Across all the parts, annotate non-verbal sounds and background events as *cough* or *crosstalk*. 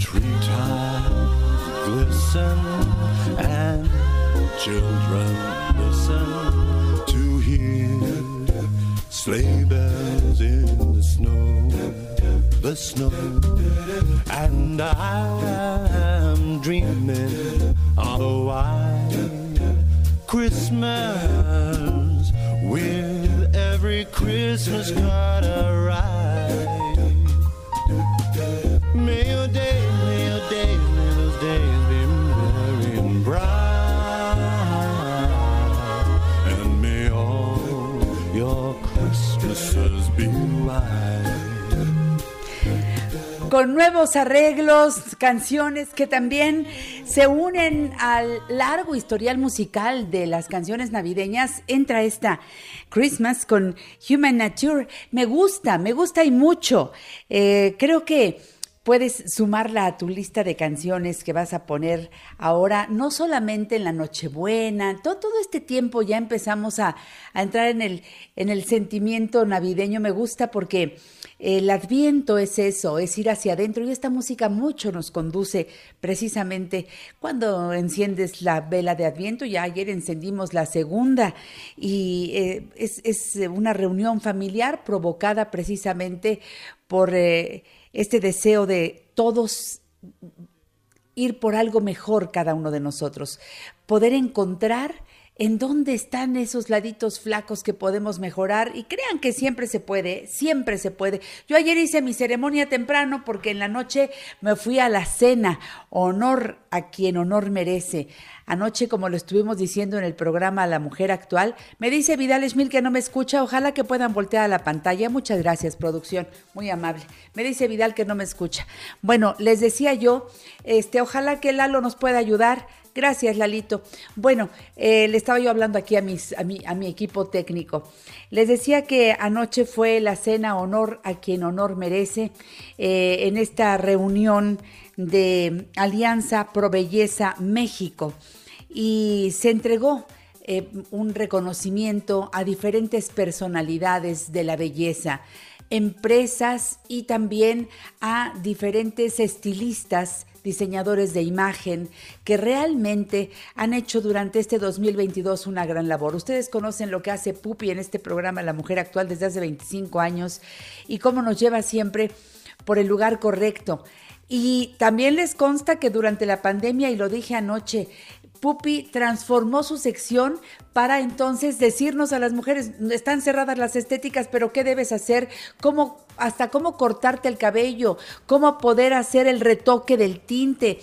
Treetops glisten and children listen to hear sleigh bells in the snow, the snow. And I am dreaming of a white Christmas with every Christmas card I write. Con nuevos arreglos, canciones que también se unen al largo historial musical de las canciones navideñas. Entra esta Christmas con Human Nature. Me gusta, me gusta y mucho. Eh, creo que puedes sumarla a tu lista de canciones que vas a poner ahora, no solamente en la Nochebuena, todo, este tiempo ya empezamos a, entrar en el sentimiento navideño. Me gusta porque el adviento es eso, es ir hacia adentro y esta música mucho nos conduce precisamente cuando enciendes la vela de adviento, ya ayer encendimos la segunda y eh, es, una reunión familiar provocada precisamente por eh, este deseo de todos ir por algo mejor cada uno de nosotros, poder encontrar en dónde están esos laditos flacos que podemos mejorar y crean que siempre se puede, siempre se puede. Yo ayer hice mi ceremonia temprano porque en la noche me fui a la cena, honor a quien honor merece. Anoche, como lo estuvimos diciendo en el programa La Mujer Actual, me dice Vidal Schmil que no me escucha, ojalá que puedan voltear a la pantalla. Muchas gracias, producción, muy amable. Me dice Vidal que no me escucha. Bueno, les decía yo, este, ojalá que Lalo nos pueda ayudar. Gracias, Lalito. Bueno, eh, le estaba yo hablando aquí a, mi equipo técnico. Les decía que anoche fue la cena honor a quien honor merece eh, en esta reunión de Alianza Pro Belleza México y se entregó eh, un reconocimiento a diferentes personalidades de la belleza, empresas y también a diferentes estilistas diseñadores de imagen que realmente han hecho durante este 2022 una gran labor. Ustedes conocen lo que hace Pupi en este programa La Mujer Actual desde hace 25 años y cómo nos lleva siempre por el lugar correcto. Y también les consta que durante la pandemia, y lo dije anoche, Pupi transformó su sección para entonces decirnos a las mujeres, están cerradas las estéticas, pero ¿qué debes hacer? ¿Cómo, hasta cómo cortarte el cabello? ¿Cómo poder hacer el retoque del tinte?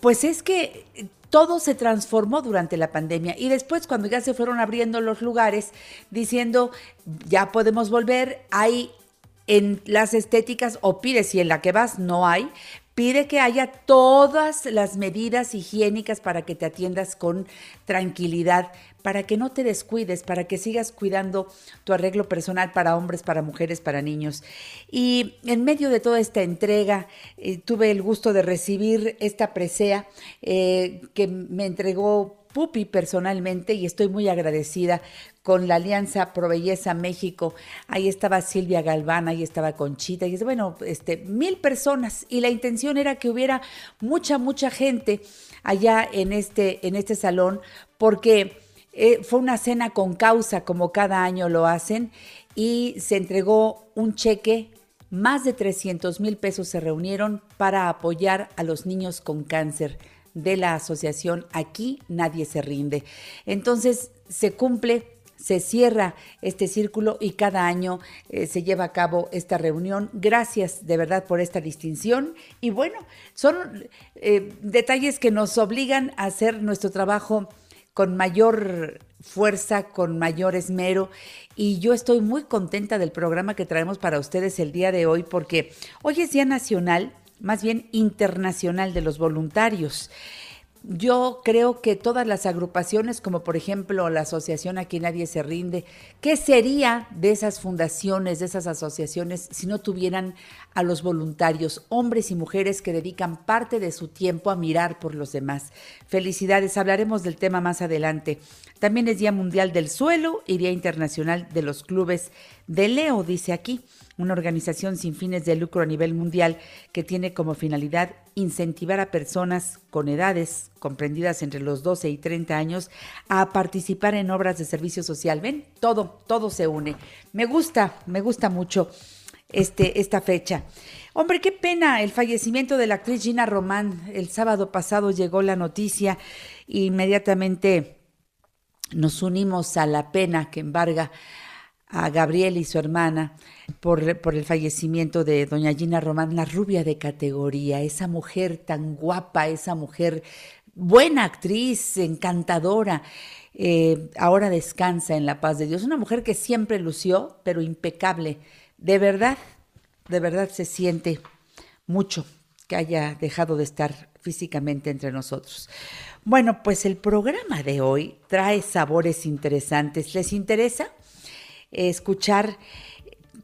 Pues es que todo se transformó durante la pandemia y después cuando ya se fueron abriendo los lugares diciendo, ya podemos volver, hay en las estéticas o pides si en la que vas no hay, pide que haya todas las medidas higiénicas para que te atiendas con tranquilidad. para que no te descuides, para que sigas cuidando tu arreglo personal para hombres, para mujeres, para niños. Y en medio de toda esta entrega, eh, tuve el gusto de recibir esta presea eh, que me entregó Pupi personalmente y estoy muy agradecida con la Alianza Pro Belleza México. Ahí estaba Silvia Galván, ahí estaba Conchita, y bueno, este, mil personas. Y la intención era que hubiera mucha, mucha gente allá en este, en este salón, porque eh, fue una cena con causa, como cada año lo hacen, y se entregó un cheque. Más de 300 mil pesos se reunieron para apoyar a los niños con cáncer de la asociación Aquí Nadie se rinde. Entonces se cumple se cierra este círculo y cada año eh, se lleva a cabo esta reunión. Gracias de verdad por esta distinción. Y bueno, son eh, detalles que nos obligan a hacer nuestro trabajo con mayor fuerza, con mayor esmero. Y yo estoy muy contenta del programa que traemos para ustedes el día de hoy porque hoy es Día Nacional más bien internacional de los voluntarios. Yo creo que todas las agrupaciones, como por ejemplo la asociación Aquí Nadie se rinde, ¿qué sería de esas fundaciones, de esas asociaciones, si no tuvieran a los voluntarios, hombres y mujeres que dedican parte de su tiempo a mirar por los demás? Felicidades, hablaremos del tema más adelante. También es Día Mundial del Suelo y Día Internacional de los Clubes de Leo, dice aquí una organización sin fines de lucro a nivel mundial que tiene como finalidad incentivar a personas con edades comprendidas entre los 12 y 30 años a participar en obras de servicio social. Ven, todo, todo se une. Me gusta, me gusta mucho este, esta fecha. Hombre, qué pena el fallecimiento de la actriz Gina Román. El sábado pasado llegó la noticia e inmediatamente nos unimos a la pena que embarga a Gabriel y su hermana por, por, el fallecimiento de doña Gina Román, la rubia de categoría, esa mujer tan guapa, esa mujer buena actriz, encantadora. Eh, ahora descansa en la paz de Dios. Una mujer que siempre lució, pero impecable. De verdad, de verdad se siente mucho que haya dejado de estar físicamente entre nosotros. Bueno, pues el programa de hoy trae sabores interesantes. ¿Les interesa? Escuchar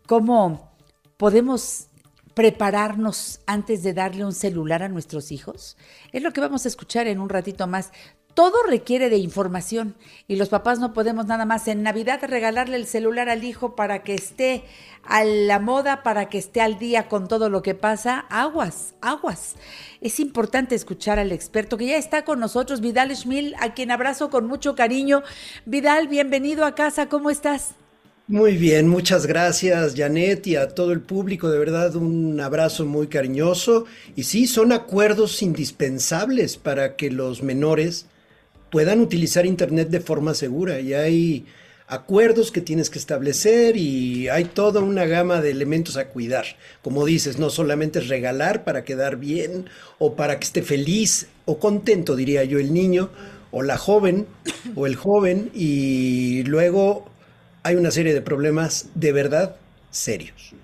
cómo podemos prepararnos antes de darle un celular a nuestros hijos? Es lo que vamos a escuchar en un ratito más. Todo requiere de información y los papás no podemos nada más en Navidad regalarle el celular al hijo para que esté a la moda, para que esté al día con todo lo que pasa. Aguas, aguas. Es importante escuchar al experto que ya está con nosotros, Vidal Schmil, a quien abrazo con mucho cariño. Vidal, bienvenido a casa, ¿cómo estás? Muy bien, muchas gracias Janet y a todo el público, de verdad un abrazo muy cariñoso. Y sí, son acuerdos indispensables para que los menores puedan utilizar Internet de forma segura. Y hay acuerdos que tienes que establecer y hay toda una gama de elementos a cuidar. Como dices, no solamente es regalar para quedar bien o para que esté feliz o contento, diría yo, el niño o la joven o el joven y luego hay una serie de problemas de verdad serios.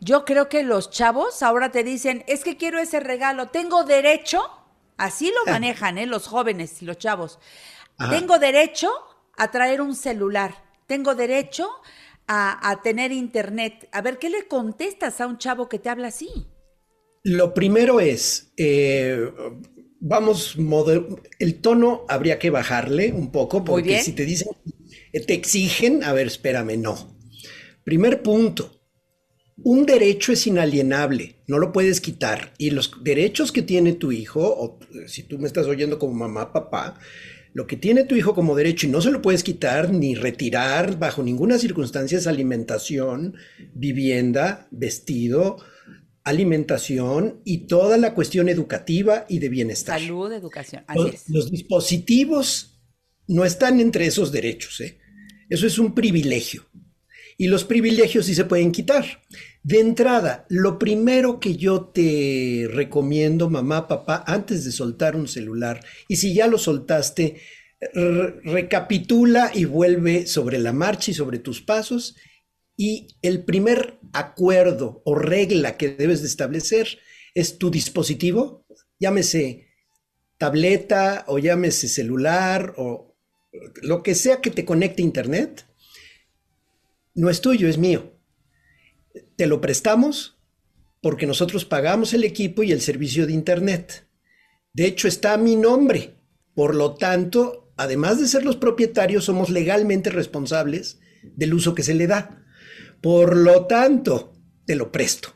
Yo creo que los chavos ahora te dicen, es que quiero ese regalo, tengo derecho, así lo ah. manejan ¿eh? los jóvenes y los chavos, tengo derecho a traer un celular, tengo derecho a, tener internet. A ver, ¿qué le contestas a un chavo que te habla así? Lo primero es, eh, vamos, el tono habría que bajarle un poco, porque si te dicen te exigen, a ver, espérame, no. Primer punto, un derecho es inalienable, no lo puedes quitar. Y los derechos que tiene tu hijo, o si tú me estás oyendo como mamá, papá, lo que tiene tu hijo como derecho y no se lo puedes quitar ni retirar bajo ninguna circunstancia es alimentación, vivienda, vestido, alimentación y toda la cuestión educativa y de bienestar. Salud, educación. los, los dispositivos no están entre esos derechos. ¿eh? Eso es un privilegio. Y los privilegios sí se pueden quitar. De entrada, lo primero que yo te recomiendo, mamá, papá, antes de soltar un celular, y si ya lo soltaste, recapitula y vuelve sobre la marcha y sobre tus pasos. Y el primer acuerdo o regla que debes de establecer es tu dispositivo, llámese tableta o llámese celular o lo que sea que te conecte Internet, no es tuyo, es mío. Te lo prestamos porque nosotros pagamos el equipo y el servicio de Internet. De hecho, está a mi nombre. Por lo tanto, además de ser los propietarios, somos legalmente responsables del uso que se le da. Por lo tanto, te lo presto.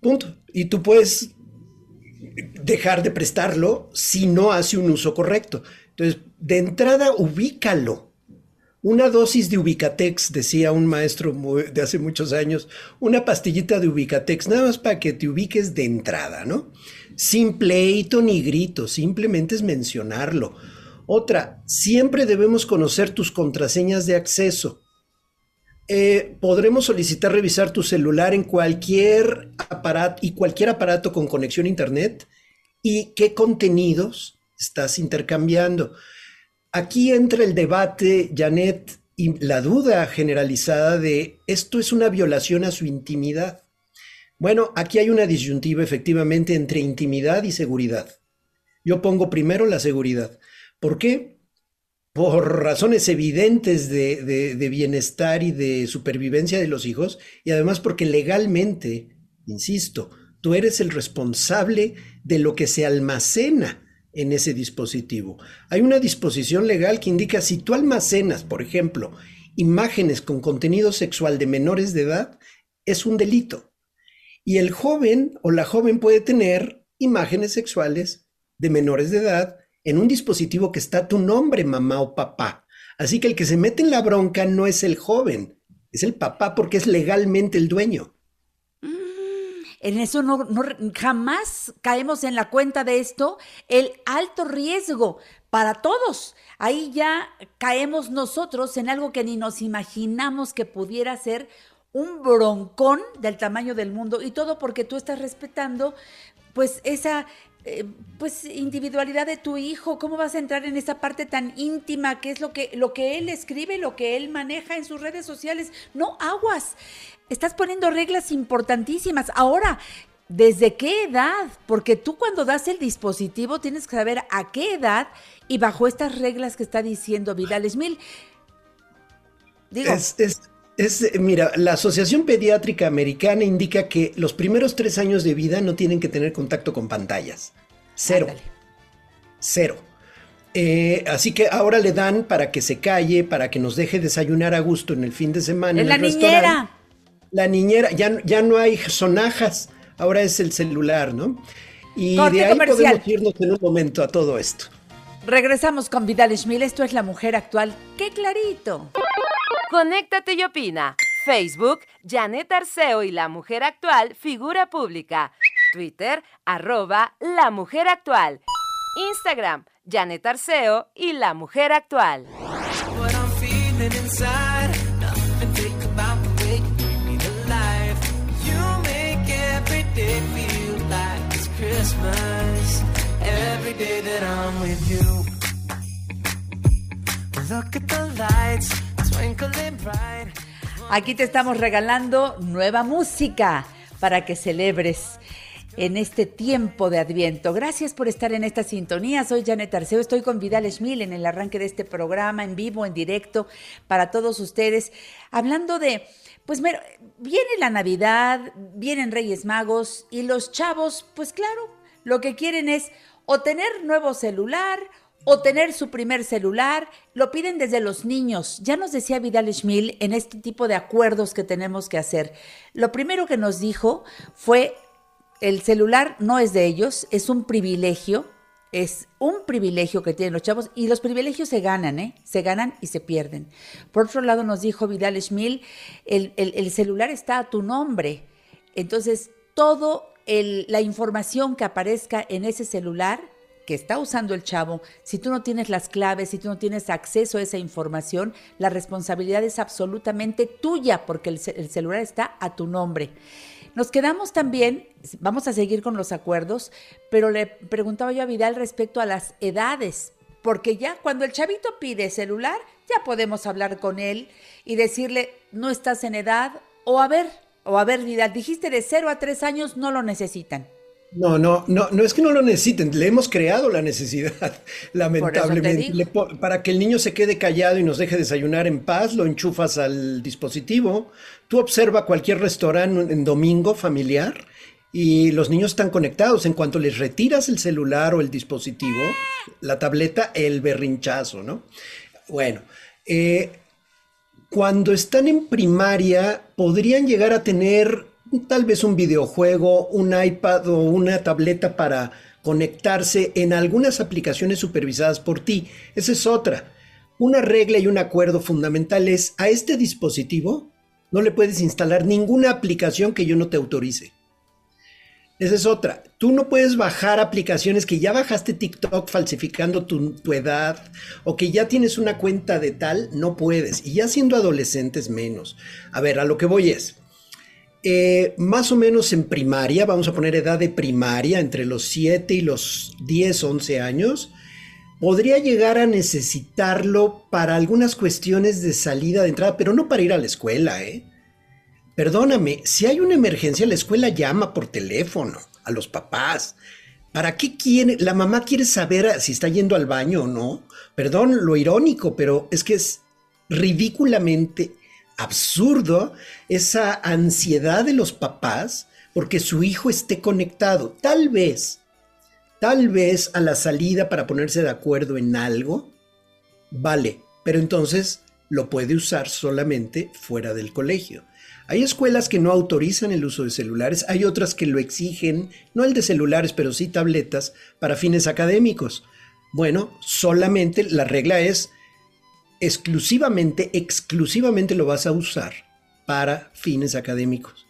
Punto. Y tú puedes dejar de prestarlo si no hace un uso correcto. Entonces, de entrada, ubícalo. Una dosis de Ubicatex, decía un maestro de hace muchos años, una pastillita de Ubicatex, nada más para que te ubiques de entrada, ¿no? Sin pleito ni grito, simplemente es mencionarlo. Otra, siempre debemos conocer tus contraseñas de acceso. Eh, podremos solicitar revisar tu celular en cualquier aparato y cualquier aparato con conexión a Internet y qué contenidos estás intercambiando. Aquí entra el debate, Janet, y la duda generalizada de esto es una violación a su intimidad. Bueno, aquí hay una disyuntiva efectivamente entre intimidad y seguridad. Yo pongo primero la seguridad. ¿Por qué? Por razones evidentes de, bienestar y de supervivencia de los hijos y además porque legalmente, insisto, tú eres el responsable de lo que se almacena en ese dispositivo. Hay una disposición legal que indica si tú almacenas, por ejemplo, imágenes con contenido sexual de menores de edad, es un delito. Y el joven o la joven puede tener imágenes sexuales de menores de edad en un dispositivo que está tu nombre, mamá o papá. Así que el que se mete en la bronca no es el joven, es el papá porque es legalmente el dueño. En eso no, jamás caemos en la cuenta de esto, el alto riesgo para todos. Ahí ya caemos nosotros en algo que ni nos imaginamos que pudiera ser un broncón del tamaño del mundo y todo porque tú estás respetando pues esa eh, pues individualidad de tu hijo, cómo vas a entrar en esa parte tan íntima que es lo que lo que él escribe, lo que él maneja en sus redes sociales. No aguas. Estás poniendo reglas importantísimas. Ahora, ¿desde qué edad? Porque tú cuando das el dispositivo tienes que saber a qué edad y bajo estas reglas que está diciendo Vidal Smil. Digo, mira, la Asociación Pediátrica Americana indica que los primeros tres años de vida no tienen que tener contacto con pantallas. Cero. Cero. Eh, así que ahora le dan para que se calle, para que nos deje desayunar a gusto en el fin de semana. En, la niñera. La niñera, ya, ya no hay sonajas, ahora es el celular, ¿no? Y de ahí podemos irnos en un momento a todo esto. Regresamos con Vidal Schmil, esto es La Mujer Actual. ¡Qué clarito! Conéctate y opina. Facebook, Janet Arceo y La Mujer Actual, figura pública. Twitter, arroba La Mujer Actual. Instagram, Janet Arceo y La Mujer Actual. Look at the lights. Aquí te estamos regalando nueva música para que celebres en este tiempo de Adviento. Gracias por estar en esta sintonía. Soy Janet Arceo, estoy con Vidal Schmil en el arranque de este programa en vivo, en directo, para todos ustedes, hablando de, pues viene la Navidad, vienen Reyes Magos y los chavos, pues claro, lo que quieren es o tener nuevo celular o tener su primer celular, lo piden desde los niños. Ya nos decía Vidal Schmil en este tipo de acuerdos que tenemos que hacer. Lo primero que nos dijo fue, el celular no es de ellos, es un privilegio, es un privilegio que tienen los chavos y los privilegios se ganan, ¿eh? Se ganan y se pierden. Por otro lado, nos dijo Vidal Schmil, el, el, celular está a tu nombre. Entonces, todo la información que aparezca en ese celular que está usando el chavo, si tú no tienes las claves, si tú no tienes acceso a esa información, la responsabilidad es absolutamente tuya porque el, celular está a tu nombre. Nos quedamos también, vamos a seguir con los acuerdos, pero le preguntaba yo a Vidal respecto a las edades, porque ya cuando el chavito pide celular, ya podemos hablar con él y decirle, no estás en edad, o a ver, o a ver, Vidal, dijiste de 0 a 3 años no lo necesitan. No, no, no, no es que no lo necesiten, le hemos creado la necesidad, *laughs* lamentablemente. para que el niño se quede callado y nos deje desayunar en paz, lo enchufas al dispositivo. Tú observa cualquier restaurante en domingo familiar y los niños están conectados. En cuanto les retiras el celular o el dispositivo, la tableta, el berrinchazo, ¿no? Bueno, eh, cuando están en primaria, podrían llegar a tener tal vez un videojuego, un iPad o una tableta para conectarse en algunas aplicaciones supervisadas por ti. Esa es otra. Una regla y un acuerdo fundamental es a este dispositivo no le puedes instalar ninguna aplicación que yo no te autorice. Esa es otra. Tú no puedes bajar aplicaciones que ya bajaste TikTok falsificando tu, edad o que ya tienes una cuenta de tal, no puedes. Y ya siendo adolescentes menos. A ver, a lo que voy es, eh, más o menos en primaria, vamos a poner edad de primaria, entre los 7 y los 10, 11 años, podría llegar a necesitarlo para algunas cuestiones de salida, de entrada, pero no para ir a la escuela, ¿eh? Perdóname, si hay una emergencia, la escuela llama por teléfono a los papás. ¿Para qué quiere? La mamá quiere saber si está yendo al baño o no. Perdón lo irónico, pero es que es ridículamente absurdo esa ansiedad de los papás porque su hijo esté conectado. Tal vez, tal vez a la salida para ponerse de acuerdo en algo, vale, pero entonces lo puede usar solamente fuera del colegio. Hay escuelas que no autorizan el uso de celulares, hay otras que lo exigen, no el de celulares, pero sí tabletas para fines académicos. Bueno, solamente la regla es exclusivamente, exclusivamente lo vas a usar para fines académicos.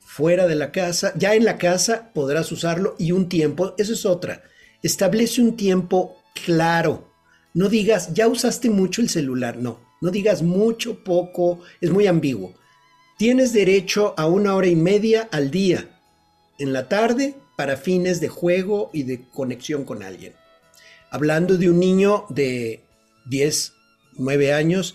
Fuera de la casa, ya en la casa podrás usarlo y un tiempo, eso es otra. Establece un tiempo claro. No digas, ya usaste mucho el celular, no. No digas mucho, poco, es muy ambiguo. Tienes derecho a una hora y media al día, en la tarde, para fines de juego y de conexión con alguien. Hablando de un niño de 10 nueve años,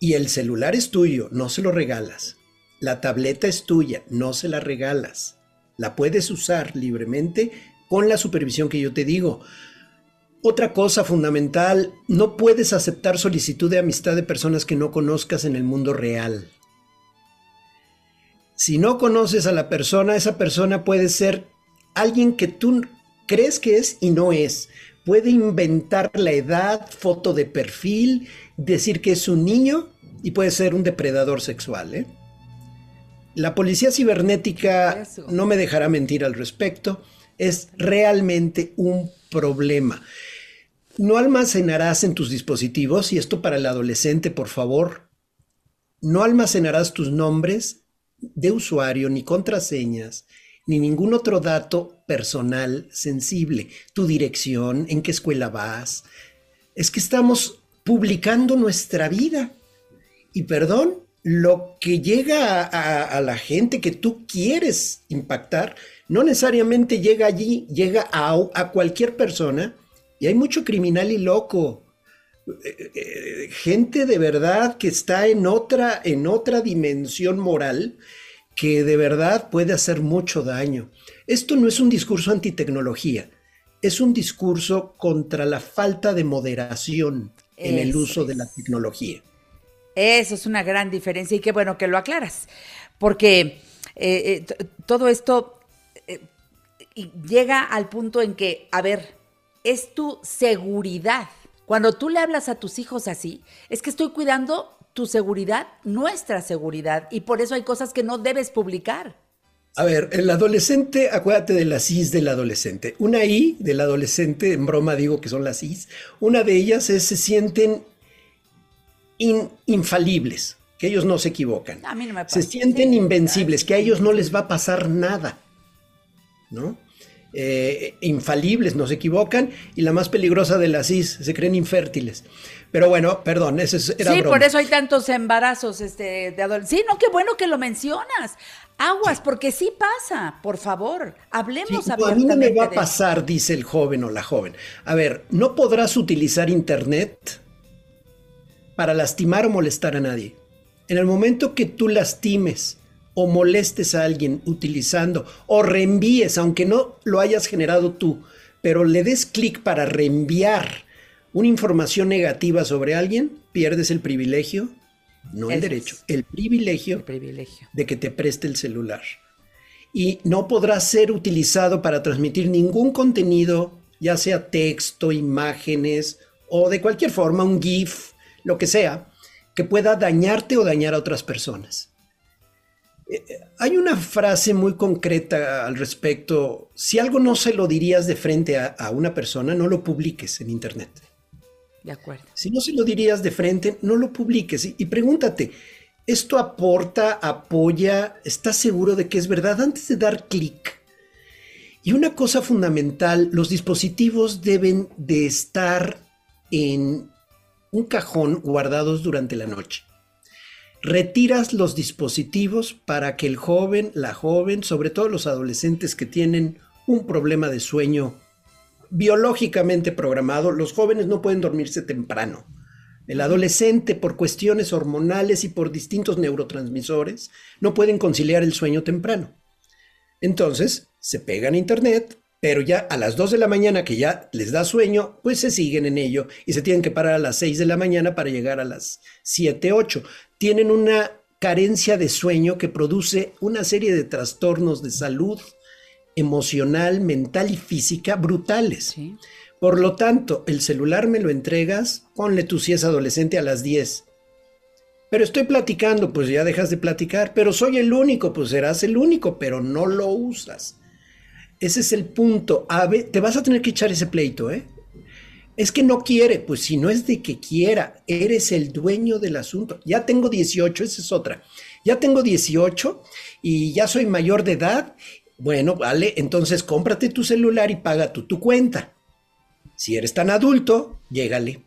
y el celular es tuyo, no se lo regalas. La tableta es tuya, no se la regalas. La puedes usar libremente con la supervisión que yo te digo. Otra cosa fundamental, no puedes aceptar solicitud de amistad de personas que no conozcas en el mundo real. Si no conoces a la persona, esa persona puede ser alguien que tú crees que es y no es. Puede inventar la edad, foto de perfil decir que es un niño y puede ser un depredador sexual. ¿eh? La policía cibernética no me dejará mentir al respecto. Es realmente un problema. No almacenarás en tus dispositivos, y esto para el adolescente, por favor, no almacenarás tus nombres de usuario, ni contraseñas, ni ningún otro dato personal sensible. Tu dirección, en qué escuela vas. Es que estamos publicando nuestra vida. Y perdón, lo que llega a, la gente que tú quieres impactar, no necesariamente llega allí, llega a, cualquier persona. Y hay mucho criminal y loco. Eh, eh, gente de verdad que está en otra, en otra dimensión moral que de verdad puede hacer mucho daño. Esto no es un discurso antitecnología, es un discurso contra la falta de moderación en el uso de la tecnología. Eso es una gran diferencia y qué bueno que lo aclaras, porque eh, eh, todo esto eh, llega al punto en que, a ver, es tu seguridad. Cuando tú le hablas a tus hijos así, es que estoy cuidando tu seguridad, nuestra seguridad, y por eso hay cosas que no debes publicar. A ver, el adolescente, acuérdate de las Is del adolescente. Una I del adolescente, en broma digo que son las Is, una de ellas es se sienten infalibles, que ellos no se equivocan. A mí no me Se sienten invencibles, que a ellos no les va a pasar nada. ¿No? Eh, infalibles, no se equivocan, y la más peligrosa de las Is, se creen infértiles. Pero bueno, perdón, ese era Sí, por eso hay tantos embarazos este, de adolescentes. Sí, no, qué bueno que lo mencionas. Aguas, porque sí pasa, por favor, hablemos sí, A mí no me va a pasar, dice el joven o la joven. A ver, no podrás utilizar Internet para lastimar o molestar a nadie. En el momento que tú lastimes o molestes a alguien utilizando o reenvíes, aunque no lo hayas generado tú, pero le des clic para reenviar una información negativa sobre alguien, pierdes el privilegio, no el derecho, el privilegio, el privilegio de que te preste el celular. Y no podrá ser utilizado para transmitir ningún contenido, ya sea texto, imágenes o de cualquier forma, un GIF, lo que sea, que pueda dañarte o dañar a otras personas. Eh, eh, hay una frase muy concreta al respecto. Si algo no se lo dirías de frente a, una persona, no lo publiques en Internet. De acuerdo. Si no se lo dirías de frente, no lo publiques. Y, y pregúntate, ¿esto aporta, apoya, estás seguro de que es verdad antes de dar clic? Y una cosa fundamental, los dispositivos deben de estar en un cajón guardados durante la noche. Retiras los dispositivos para que el joven, la joven, sobre todo los adolescentes que tienen un problema de sueño biológicamente programado, los jóvenes no pueden dormirse temprano. El adolescente, por cuestiones hormonales y por distintos neurotransmisores, no pueden conciliar el sueño temprano. Entonces, se pegan a internet, pero ya a las 2 de la mañana que ya les da sueño, pues se siguen en ello y se tienen que parar a las 6 de la mañana para llegar a las 7, 8. Tienen una carencia de sueño que produce una serie de trastornos de salud emocional, mental y física brutales. Por lo tanto, el celular me lo entregas, ponle tú si es adolescente a las 10. Pero estoy platicando, pues ya dejas de platicar, pero soy el único, pues serás el único, pero no lo usas. Ese es el punto. Ave, te vas a tener que echar ese pleito, ¿eh? Es que no quiere, pues si no es de que quiera, eres el dueño del asunto. Ya tengo 18, esa es otra. Ya tengo 18 y ya soy mayor de edad. Bueno, vale, entonces cómprate tu celular y paga tú tu cuenta. Si eres tan adulto, llégale.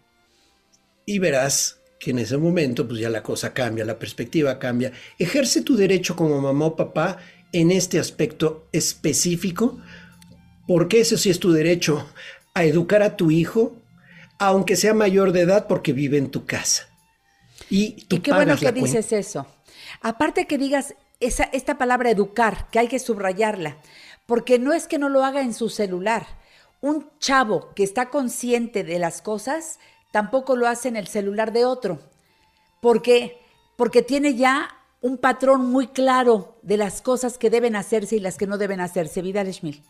Y verás que en ese momento, pues ya la cosa cambia, la perspectiva cambia. Ejerce tu derecho como mamá o papá en este aspecto específico, porque ese sí es tu derecho a educar a tu hijo, aunque sea mayor de edad, porque vive en tu casa. Y, tú qué bueno que dices eso. Aparte que digas esa, esta palabra educar, que hay que subrayarla, porque no es que no lo haga en su celular. Un chavo que está consciente de las cosas, tampoco lo hace en el celular de otro. ¿Por qué? Porque tiene ya un patrón muy claro de las cosas que deben hacerse y las que no deben hacerse. Vidal Schmil.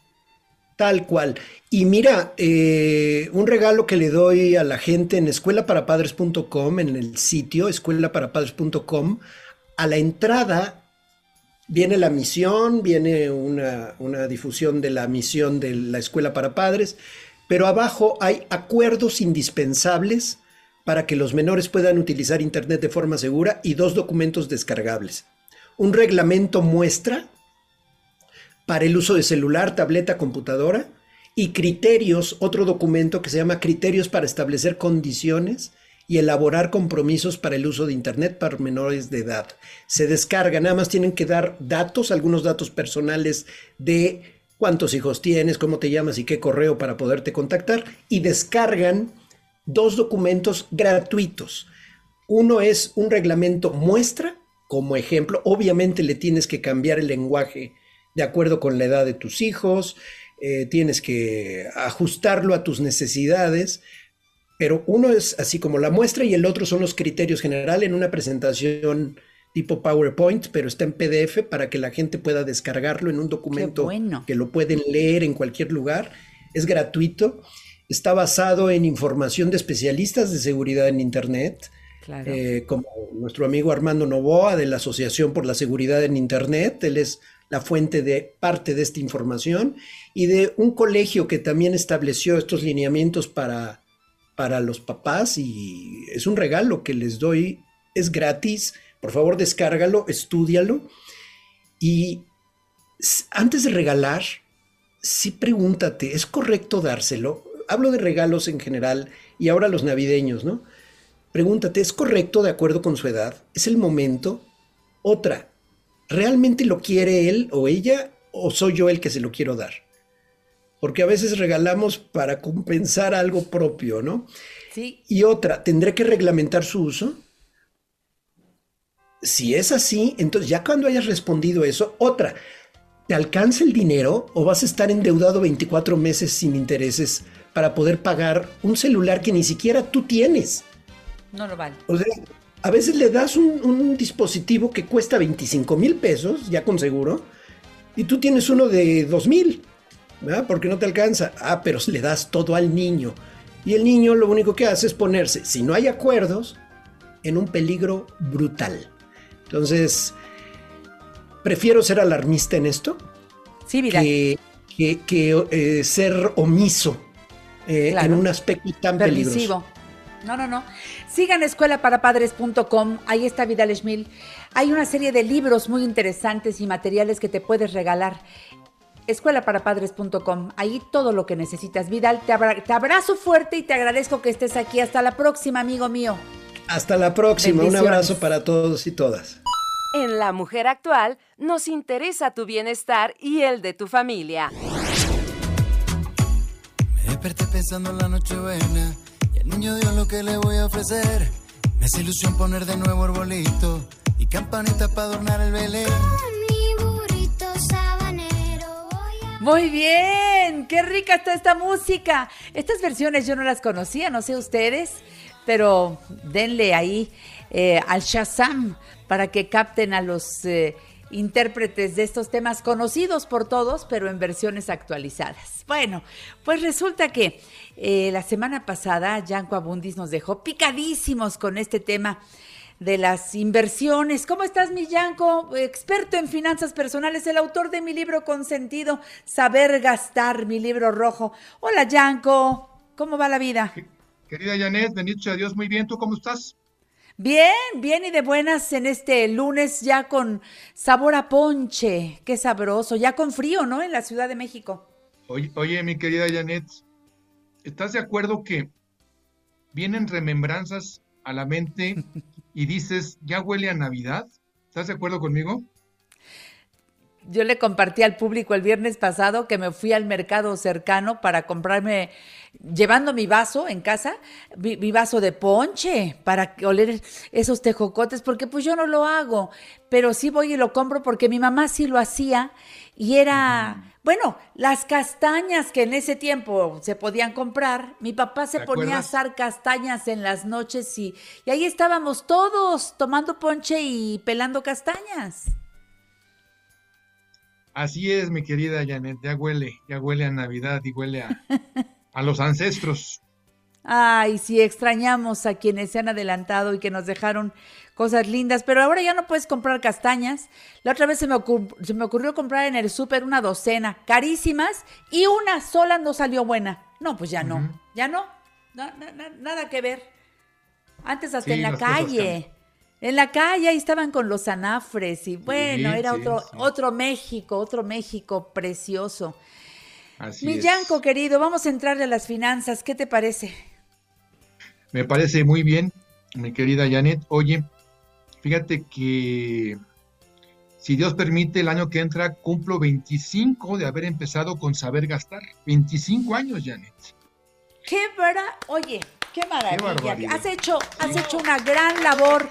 Tal cual. Y mira, eh, un regalo que le doy a la gente en escuelaparapadres.com, en el sitio escuelaparapadres.com, a la entrada viene la misión, viene una, una difusión de la misión de la Escuela para Padres, pero abajo hay acuerdos indispensables para que los menores puedan utilizar Internet de forma segura y dos documentos descargables. Un reglamento muestra para el uso de celular, tableta, computadora y criterios, otro documento que se llama criterios para establecer condiciones y elaborar compromisos para el uso de Internet para menores de edad. Se descarga, nada más tienen que dar datos, algunos datos personales de cuántos hijos tienes, cómo te llamas y qué correo para poderte contactar y descargan dos documentos gratuitos. Uno es un reglamento muestra, como ejemplo, obviamente le tienes que cambiar el lenguaje de acuerdo con la edad de tus hijos, eh, tienes que ajustarlo a tus necesidades, pero uno es así como la muestra y el otro son los criterios generales en una presentación tipo PowerPoint, pero está en PDF para que la gente pueda descargarlo en un documento que lo pueden leer en cualquier lugar. Es gratuito. Está basado en información de especialistas de seguridad en Internet, eh, como nuestro amigo Armando Novoa de la Asociación por la Seguridad en Internet, él es la fuente de parte de esta información, y de un colegio que también estableció estos lineamientos para, para los papás, y es un regalo que les doy, es gratis, por favor descárgalo, estúdialo, y antes de regalar, sí pregúntate, ¿es correcto dárselo? hablo de regalos en general y ahora los navideños, ¿no? Pregúntate, ¿es correcto de acuerdo con su edad? ¿Es el momento? Otra, ¿realmente lo quiere él o ella o soy yo el que se lo quiero dar? Porque a veces regalamos para compensar algo propio, ¿no? Sí. Y otra, ¿tendré que reglamentar su uso? Si es así, entonces ya cuando hayas respondido eso, otra, ¿te alcanza el dinero o vas a estar endeudado 24 meses sin intereses para poder pagar un celular que ni siquiera tú tienes? No lo vale. O sea, a veces le das un, dispositivo que cuesta 25 mil pesos, ya con seguro, y tú tienes uno de 2 mil, ¿verdad? Porque no te alcanza. Ah, pero le das todo al niño. Y el niño lo único que hace es ponerse, si no hay acuerdos, en un peligro brutal. Entonces, prefiero ser alarmista en esto sí, que, que, eh, ser omiso eh, en un aspecto tan peligroso. No, no, no. Sigan escuelaparapadres.com, ahí está Vidal Schmil. Hay una serie de libros muy interesantes y materiales que te puedes regalar escuelaparapadres.com. Ahí todo lo que necesitas. Vidal, te, abrazo fuerte y te agradezco que estés aquí. Hasta la próxima, amigo mío. Hasta la próxima. Un abrazo para todos y todas. En La Mujer Actual nos interesa tu bienestar y el de tu familia. Me desperté pensando en la noche buena y el niño dio lo que le voy a ofrecer. Me hace ilusión poner de nuevo arbolito y campanitas para adornar el Belén. Muy bien, qué rica está esta música. Estas versiones yo no las conocía, no sé ustedes, pero denle ahí eh, al Shazam para que capten a los eh, intérpretes de estos temas conocidos por todos, pero en versiones actualizadas. Bueno, pues resulta que eh, la semana pasada Yanko Abundis nos dejó picadísimos con este tema de las inversiones. ¿Cómo estás, mi Yanko? Experto en finanzas personales, el autor de mi libro consentido, Saber Gastar, mi libro rojo. Hola, Yanko. ¿Cómo va la vida? Querida Janet, bendito a Dios, muy bien. ¿Tú cómo estás? Bien, bien y de buenas en este lunes ya con sabor a ponche. Qué sabroso, ya con frío, ¿no? En la Ciudad de México. Oye, oye mi querida Janet, ¿estás de acuerdo que vienen remembranzas a la mente *laughs* y dices, ya huele a Navidad. ¿Estás de acuerdo conmigo? Yo le compartí al público el viernes pasado que me fui al mercado cercano para comprarme, llevando mi vaso en casa, mi, vaso de ponche para oler esos tejocotes, porque pues yo no lo hago, pero sí voy y lo compro porque mi mamá sí lo hacía y era, bueno, las castañas que en ese tiempo se podían comprar, mi papá se ponía a asar castañas en las noches y, y ahí estábamos todos tomando ponche y pelando castañas. Así es, mi querida Janet, ya huele, ya huele a Navidad y huele a, a los ancestros. *laughs* Ay, sí, extrañamos a quienes se han adelantado y que nos dejaron cosas lindas, pero ahora ya no puedes comprar castañas. La otra vez se me, ocurrió comprar en el súper una docena, carísimas, y una sola no salió buena. No, pues ya no, ya no, nada que ver. Antes hasta en la calle. En la calle ahí estaban con los anafres y bueno, era otro, otro México, otro México precioso. Así Mi Yanko, querido, vamos a entrarle a las finanzas. ¿Qué te parece? Me parece muy bien, mi querida Janet. Oye, fíjate que si Dios permite, el año que entra cumplo 25 de haber empezado con saber gastar. 25 años, Janet. Qué verdad, oye, qué maravilla. has hecho, has hecho una gran labor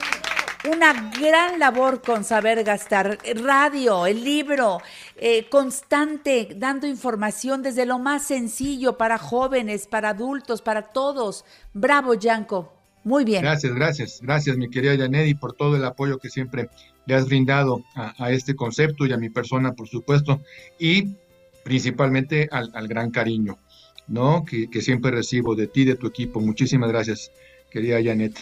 una gran labor con saber gastar. Radio, el libro, eh, constante, dando información desde lo más sencillo para jóvenes, para adultos, para todos. Bravo, Yanko. Muy bien. Gracias, gracias, gracias, mi querida Yanedi, por todo el apoyo que siempre le has brindado a, este concepto y a mi persona, por supuesto, y principalmente al, gran cariño, ¿no? Que, siempre recibo de ti, de tu equipo. Muchísimas gracias, querida Janet.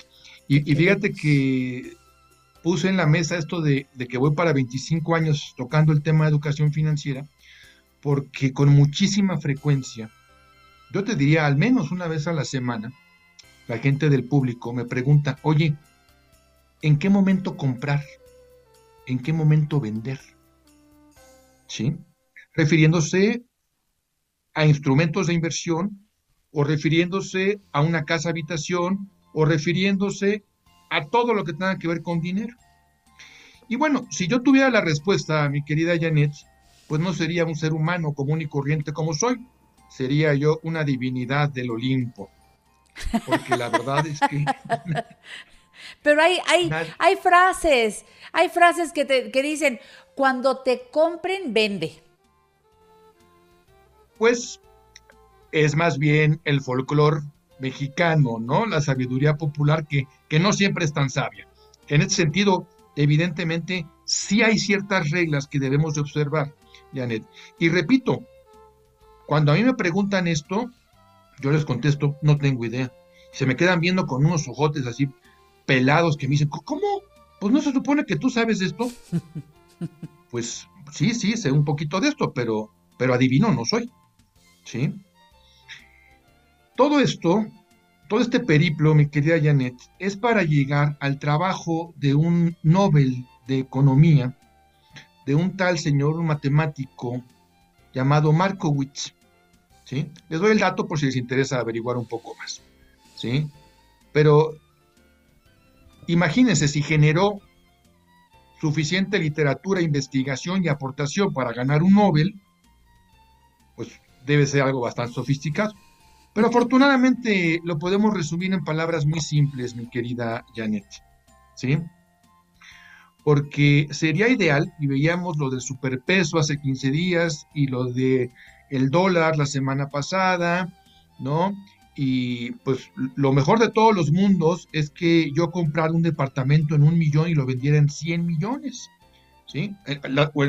Y, y fíjate que puse en la mesa esto de, que voy para 25 años tocando el tema de educación financiera, porque con muchísima frecuencia, yo te diría al menos una vez a la semana, la gente del público me pregunta, oye, ¿en qué momento comprar? ¿En qué momento vender? ¿Sí? Refiriéndose a instrumentos de inversión o refiriéndose a una casa habitación o refiriéndose a todo lo que tenga que ver con dinero. Y bueno, si yo tuviera la respuesta, mi querida Janet, pues no sería un ser humano común y corriente como soy, sería yo una divinidad del Olimpo. Porque la verdad es que *laughs* Pero hay, hay, hay frases, hay frases que, te, que dicen, cuando te compren, vende. Pues es más bien el folclore mexicano, ¿no? La sabiduría popular que, que no siempre es tan sabia. En ese sentido, evidentemente, sí hay ciertas reglas que debemos de observar, Janet. Y repito, cuando a mí me preguntan esto, yo les contesto, no tengo idea. Se me quedan viendo con unos ojotes así pelados que me dicen, ¿cómo? Pues no se supone que tú sabes esto. *laughs* pues sí, sí, sé un poquito de esto, pero, pero adivino no soy. ¿Sí? Todo esto, todo este periplo, mi querida Janet, es para llegar al trabajo de un Nobel de Economía, de un tal señor matemático llamado Markowitz. ¿Sí? Les doy el dato por si les interesa averiguar un poco más. ¿sí? Pero imagínense si generó suficiente literatura, investigación y aportación para ganar un Nobel, pues debe ser algo bastante sofisticado. Pero afortunadamente lo podemos resumir en palabras muy simples, mi querida Janet. ¿Sí? Porque sería ideal, y veíamos lo del superpeso hace 15 días y lo de el dólar la semana pasada, ¿no? Y pues lo mejor de todos los mundos es que yo comprara un departamento en un millón y lo vendiera en 100 millones. ¿Sí? Eh,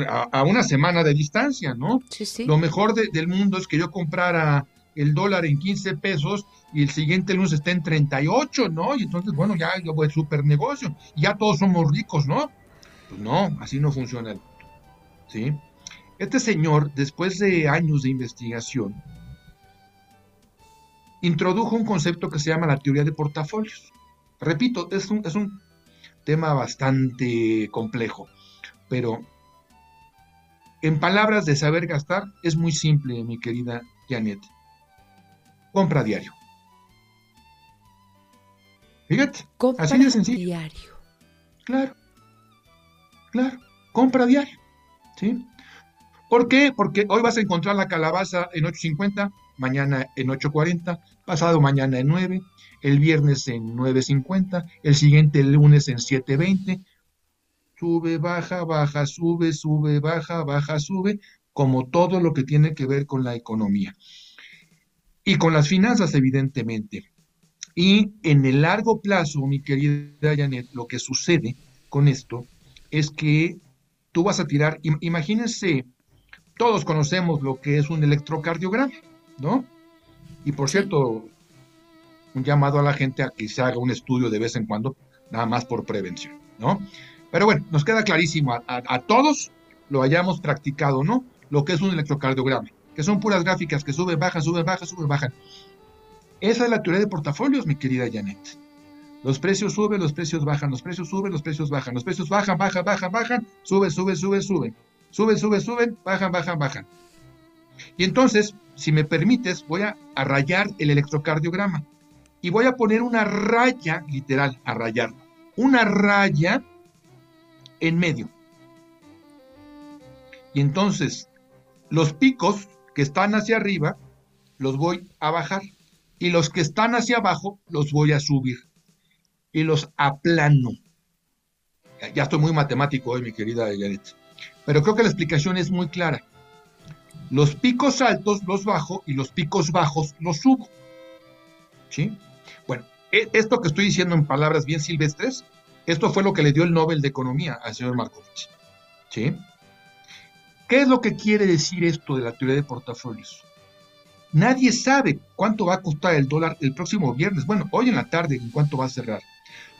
a, una semana de distancia, ¿no? Sí, sí. Lo mejor del mundo es que yo comprara el dólar en 15 pesos y el siguiente lunes está en 38, ¿no? Y entonces, bueno, ya es súper negocio, ya todos somos ricos, ¿no? Pues no, así no funciona el ¿sí? Este señor, después de años de investigación, introdujo un concepto que se llama la teoría de portafolios. Repito, es un, es un tema bastante complejo, pero en palabras de saber gastar es muy simple, mi querida Janet compra diario. Fíjate, compra así de sencillo. diario. Claro, claro, compra diario. ¿Sí? ¿Por qué? Porque hoy vas a encontrar la calabaza en 8.50, mañana en 8.40, pasado mañana en 9, el viernes en 9.50, el siguiente lunes en 7.20. Sube, baja, baja, sube, sube, baja, baja, sube, como todo lo que tiene que ver con la economía y con las finanzas, evidentemente. Y en el largo plazo, mi querida Janet, lo que sucede con esto es que tú vas a tirar, imagínense, todos conocemos lo que es un electrocardiograma, ¿no? Y por cierto, un llamado a la gente a que se haga un estudio de vez en cuando, nada más por prevención, ¿no? Pero bueno, nos queda clarísimo a, a todos, lo hayamos practicado, ¿no? Lo que es un electrocardiograma que son puras gráficas que suben, bajan, suben, bajan, suben, bajan. Esa es la teoría de portafolios, mi querida Janet. Los precios suben, los precios bajan, los precios suben, los precios bajan, los precios bajan, bajan, bajan, bajan, suben, suben, suben, suben, suben, suben, suben, bajan, bajan, bajan. Y entonces, si me permites, voy a, rayar el electrocardiograma y voy a poner una raya, literal, a rayar, una raya en medio. Y entonces, los picos que están hacia arriba, los voy a bajar. Y los que están hacia abajo, los voy a subir. Y los aplano. Ya estoy muy matemático hoy, mi querida Janet. Pero creo que la explicación es muy clara. Los picos altos los bajo y los picos bajos los subo. ¿Sí? Bueno, e, esto que estoy diciendo en palabras bien silvestres, esto fue lo que le dio el Nobel de Economía al señor Markovich. ¿Sí? ¿Qué es lo que quiere decir esto de la teoría de portafolios? Nadie sabe cuánto va a costar el dólar el próximo viernes. Bueno, hoy en la tarde, en cuánto va a cerrar.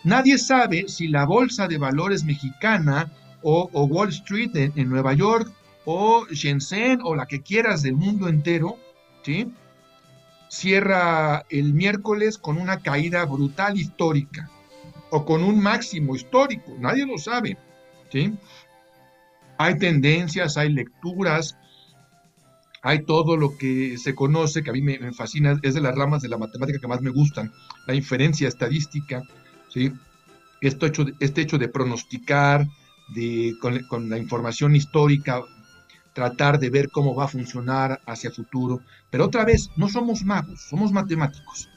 Nadie sabe si la bolsa de valores mexicana o, Wall Street en, Nueva York o Shenzhen o la que quieras del mundo entero, ¿sí? Cierra el miércoles con una caída brutal histórica o con un máximo histórico. Nadie lo sabe, ¿sí? Hay tendencias, hay lecturas, hay todo lo que se conoce, que a mí me, fascina, es de las ramas de la matemática que más me gustan, la inferencia estadística, ¿sí? Esto hecho, este hecho de pronosticar, de, con, la información histórica, tratar de ver cómo va a funcionar hacia futuro. Pero otra vez, no somos magos, somos matemáticos.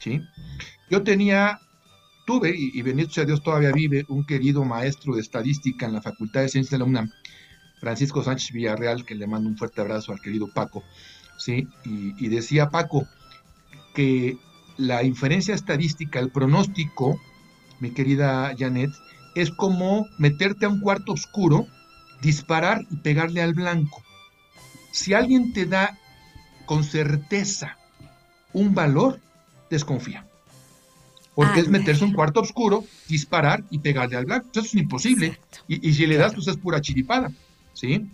¿sí? Yo tenía tuve, y, y bendito sea Dios todavía vive, un querido maestro de estadística en la Facultad de Ciencias de la UNAM, Francisco Sánchez Villarreal, que le mando un fuerte abrazo al querido Paco, ¿sí? Y, decía Paco que la inferencia estadística, el pronóstico, mi querida Janet, es como meterte a un cuarto oscuro, disparar y pegarle al blanco. Si alguien te da con certeza un valor, desconfía. Porque es meterse a un cuarto oscuro, disparar y pegarle al blanco. Eso es imposible. Y, y, si le das, pues es pura chiripada. ¿sí?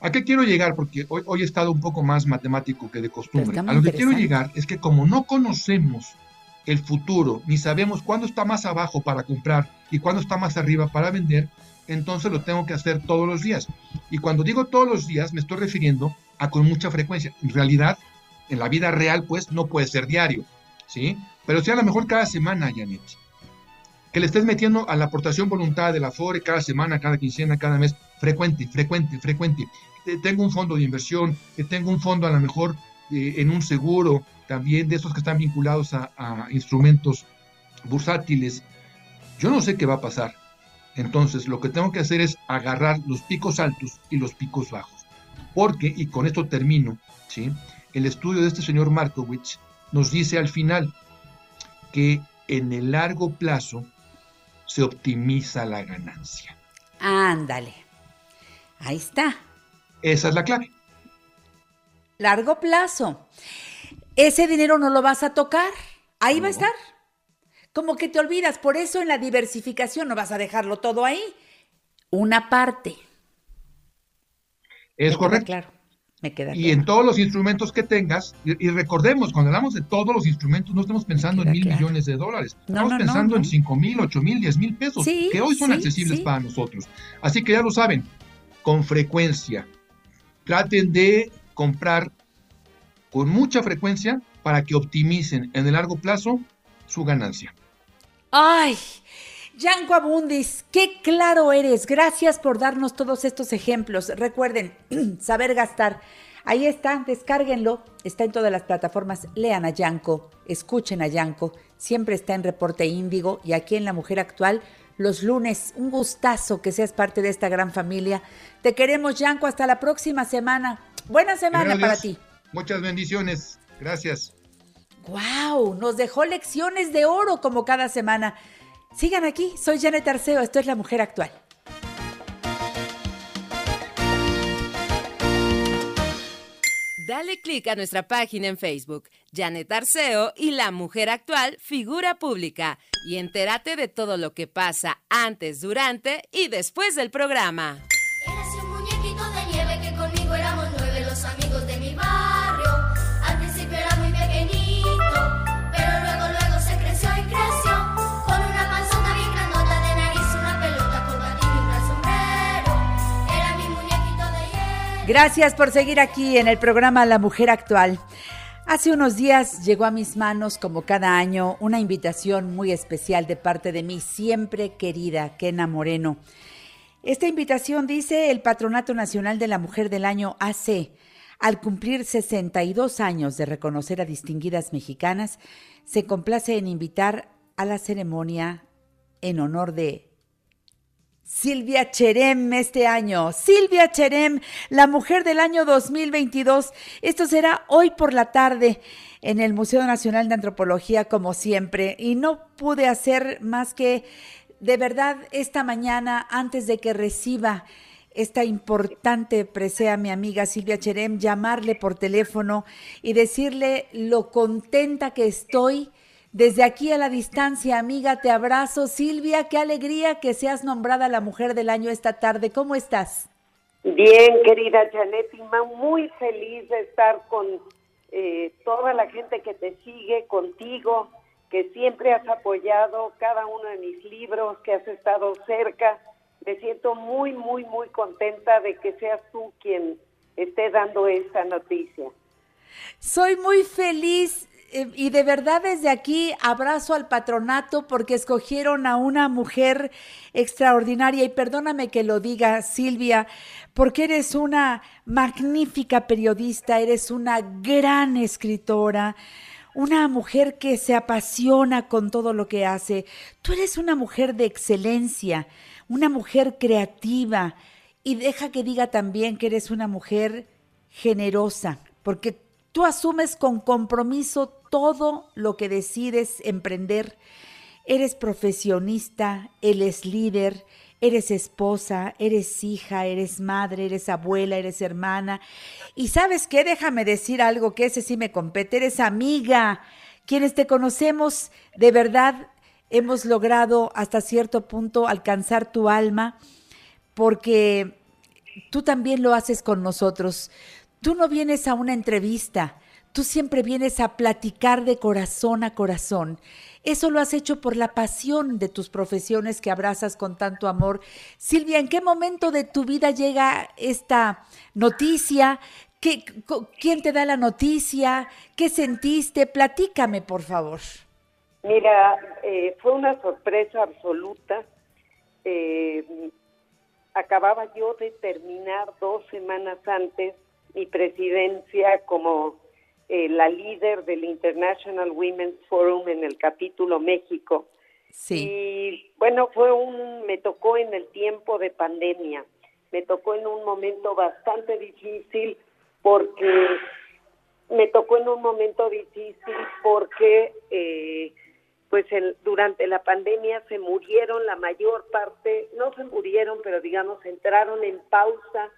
¿A qué quiero llegar? Porque hoy, he estado un poco más matemático que de costumbre. A lo que quiero llegar es que como no conocemos el futuro, ni sabemos cuándo está más abajo para comprar y cuándo está más arriba para vender, entonces lo tengo que hacer todos los días. Y cuando digo todos los días, me estoy refiriendo a con mucha frecuencia. En realidad, en la vida real, pues, no puede ser diario, ¿sí? Pero sí a lo mejor cada semana, Janet que le estés metiendo a la aportación voluntaria de la FORE cada semana, cada quincena, cada mes, frecuente, frecuente, frecuente. Tengo un fondo de inversión, tengo un fondo a lo mejor eh, en un seguro, también de esos que están vinculados a, a instrumentos bursátiles. Yo no sé qué va a pasar. Entonces, lo que tengo que hacer es agarrar los picos altos y los picos bajos. Porque, y con esto termino, ¿sí? el estudio de este señor Markowitz nos dice al final que en el largo plazo se optimiza la ganancia. Ándale. Ahí está. Esa es la clave. Largo plazo. Ese dinero no lo vas a tocar. Ahí va a estar. Como que te olvidas. Por eso en la diversificación no vas a dejarlo todo ahí. Una parte. Es correcto. Claro y en todos los instrumentos que tengas, y, recordemos, cuando hablamos de todos los instrumentos, no estamos pensando en mil millones de dólares, estamos pensando en cinco mil, ocho mil, diez mil pesos, que hoy son accesibles para nosotros. Así que ya lo saben, con frecuencia, traten de comprar con mucha frecuencia para que optimicen en el largo plazo su ganancia. ¡Ay! Yanko Abundis, qué claro eres. Gracias por darnos todos estos ejemplos. Recuerden, *clears throat* saber gastar. Ahí está, descárguenlo. Está en todas las plataformas. Lean a Yanko, escuchen a Yanko. Siempre está en Reporte Índigo y aquí en La Mujer Actual los lunes. Un gustazo que seas parte de esta gran familia. Te queremos, Yanko. Hasta la próxima semana. Buena semana para ti. Muchas bendiciones. Gracias. ¡Wow! Nos dejó lecciones de oro como cada semana. Sigan aquí, soy Janet Arceo, esto es La Mujer Actual. Dale clic a nuestra página en Facebook, Janet Arceo y La Mujer Actual, figura pública, y entérate de todo lo que pasa antes, durante y después del programa. Gracias por seguir aquí en el programa La Mujer Actual. Hace unos días llegó a mis manos, como cada año, una invitación muy especial de parte de mi siempre querida Kena Moreno. Esta invitación dice el Patronato Nacional de la Mujer del Año AC. Al cumplir 62 años de reconocer a distinguidas mexicanas, se complace en invitar a la ceremonia en honor de Silvia Cherem este año. Silvia Cherem, la mujer del año 2022. Esto será hoy por la tarde en el Museo Nacional de Antropología, como siempre. Y no pude hacer más que, de verdad, esta mañana, antes de que reciba esta importante presea mi amiga Silvia Cherem, llamarle por teléfono y decirle lo contenta que estoy desde aquí a la distancia, amiga, te abrazo. Silvia, qué alegría que seas nombrada la mujer del año esta tarde. ¿Cómo estás? Bien, querida Janet, muy feliz de estar con eh, toda la gente que te sigue, contigo, que siempre has apoyado cada uno de mis libros, que has estado cerca. Me siento muy, muy, muy contenta de que seas tú quien esté dando esta noticia. Soy muy feliz y de verdad desde aquí abrazo al patronato porque escogieron a una mujer extraordinaria y perdóname que lo diga Silvia, porque eres una magnífica periodista, eres una gran escritora, una mujer que se apasiona con todo lo que hace. Tú eres una mujer de excelencia, una mujer creativa y deja que diga también que eres una mujer generosa, porque tú asumes con compromiso todo lo que decides emprender. Eres profesionista, eres líder, eres esposa, eres hija, eres madre, eres abuela, eres hermana. Y sabes qué, déjame decir algo que ese sí me compete, eres amiga. Quienes te conocemos, de verdad, hemos logrado hasta cierto punto alcanzar tu alma, porque tú también lo haces con nosotros. Tú no vienes a una entrevista, tú siempre vienes a platicar de corazón a corazón. Eso lo has hecho por la pasión de tus profesiones que abrazas con tanto amor. Silvia, ¿en qué momento de tu vida llega esta noticia? ¿Qué, ¿Quién te da la noticia? ¿Qué sentiste? Platícame, por favor. Mira, eh, fue una sorpresa absoluta. Eh, acababa yo de terminar dos semanas antes mi presidencia como eh, la líder del International Women's Forum en el capítulo México. Sí. Y bueno, fue un, me tocó en el tiempo de pandemia, me tocó en un momento bastante difícil porque me tocó en un momento difícil porque eh, pues el, durante la pandemia se murieron la mayor parte, no se murieron, pero digamos entraron en pausa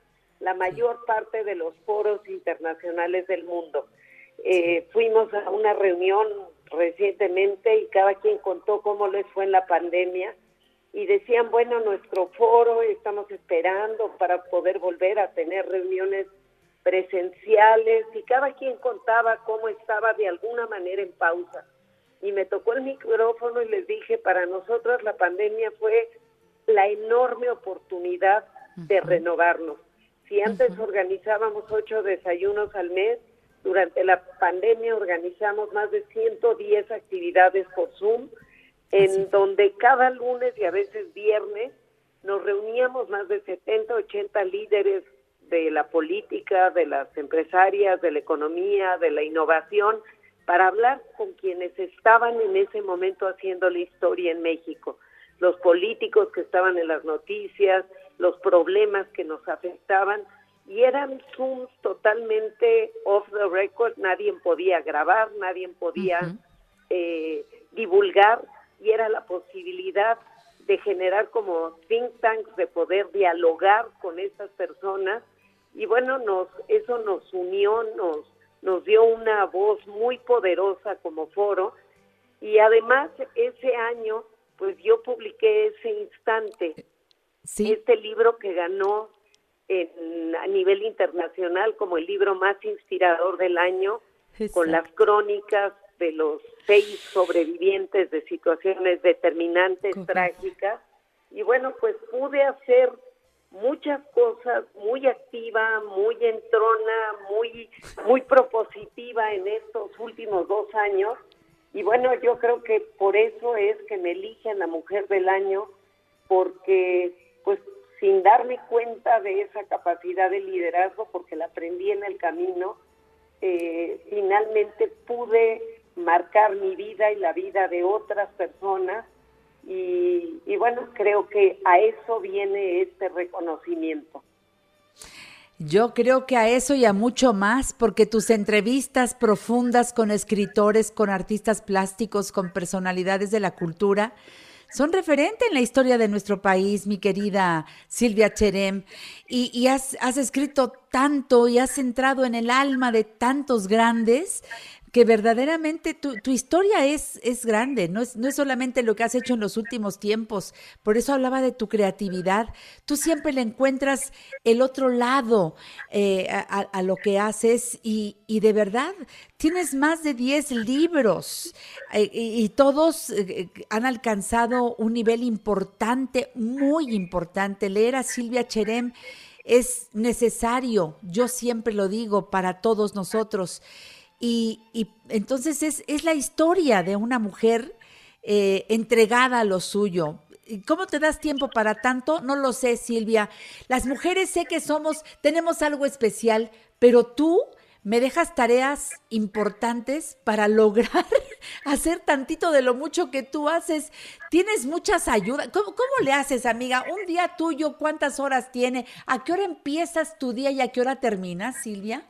la mayor parte de los foros internacionales del mundo. Eh, fuimos a una reunión recientemente y cada quien contó cómo les fue en la pandemia y decían, bueno, nuestro foro estamos esperando para poder volver a tener reuniones presenciales y cada quien contaba cómo estaba de alguna manera en pausa. Y me tocó el micrófono y les dije, para nosotros la pandemia fue la enorme oportunidad de renovarnos. Si antes organizábamos ocho desayunos al mes, durante la pandemia organizamos más de 110 actividades por Zoom, en donde cada lunes y a veces viernes nos reuníamos más de 70, 80 líderes de la política, de las empresarias, de la economía, de la innovación, para hablar con quienes estaban en ese momento haciendo la historia en México, los políticos que estaban en las noticias, los problemas que nos afectaban, y eran Zooms totalmente off the record, nadie podía grabar, nadie podía eh, divulgar y era la posibilidad de generar como think tanks, de poder dialogar con estas personas y bueno, nos eso nos unió, nos, nos dio una voz muy poderosa como foro y además ese año pues yo publiqué ese instante este libro que ganó a nivel internacional como el libro más inspirador del año, con las crónicas de los seis sobrevivientes de situaciones determinantes, trágicas. Y bueno, pues pude hacer muchas cosas, muy activa, muy entrona, muy, muy propositiva en estos últimos dos años. Y bueno, yo creo que por eso es que me eligen la mujer del año, porque pues sin darme cuenta de esa capacidad de liderazgo, porque la aprendí en el camino, eh, finalmente pude marcar mi vida y la vida de otras personas y, y bueno, creo que a eso viene este reconocimiento. Yo creo que a eso y a mucho más, porque tus entrevistas profundas con escritores, con artistas plásticos, con personalidades de la cultura, son referente en la historia de nuestro país, mi querida Silvia Cherem, y, has, has, escrito tanto y has entrado en el alma de tantos grandes que verdaderamente tu, tu historia es, es grande, no es, no es solamente lo que has hecho en los últimos tiempos, por eso hablaba de tu creatividad, tú siempre le encuentras el otro lado eh, a, lo que haces y, de verdad tienes más de 10 libros eh, y, todos eh, han alcanzado un nivel importante, muy importante. Leer a Silvia Cherem es necesario, yo siempre lo digo, para todos nosotros. Y, entonces es, es, la historia de una mujer eh, entregada a lo suyo. ¿Cómo te das tiempo para tanto? No lo sé, Silvia. Las mujeres sé que somos, tenemos algo especial, pero tú me dejas tareas importantes para lograr *laughs* hacer tantito de lo mucho que tú haces. Tienes muchas ayudas. ¿Cómo, ¿Cómo, le haces, amiga? Un día tuyo, ¿cuántas horas tiene? ¿A qué hora empiezas tu día y a qué hora terminas, Silvia?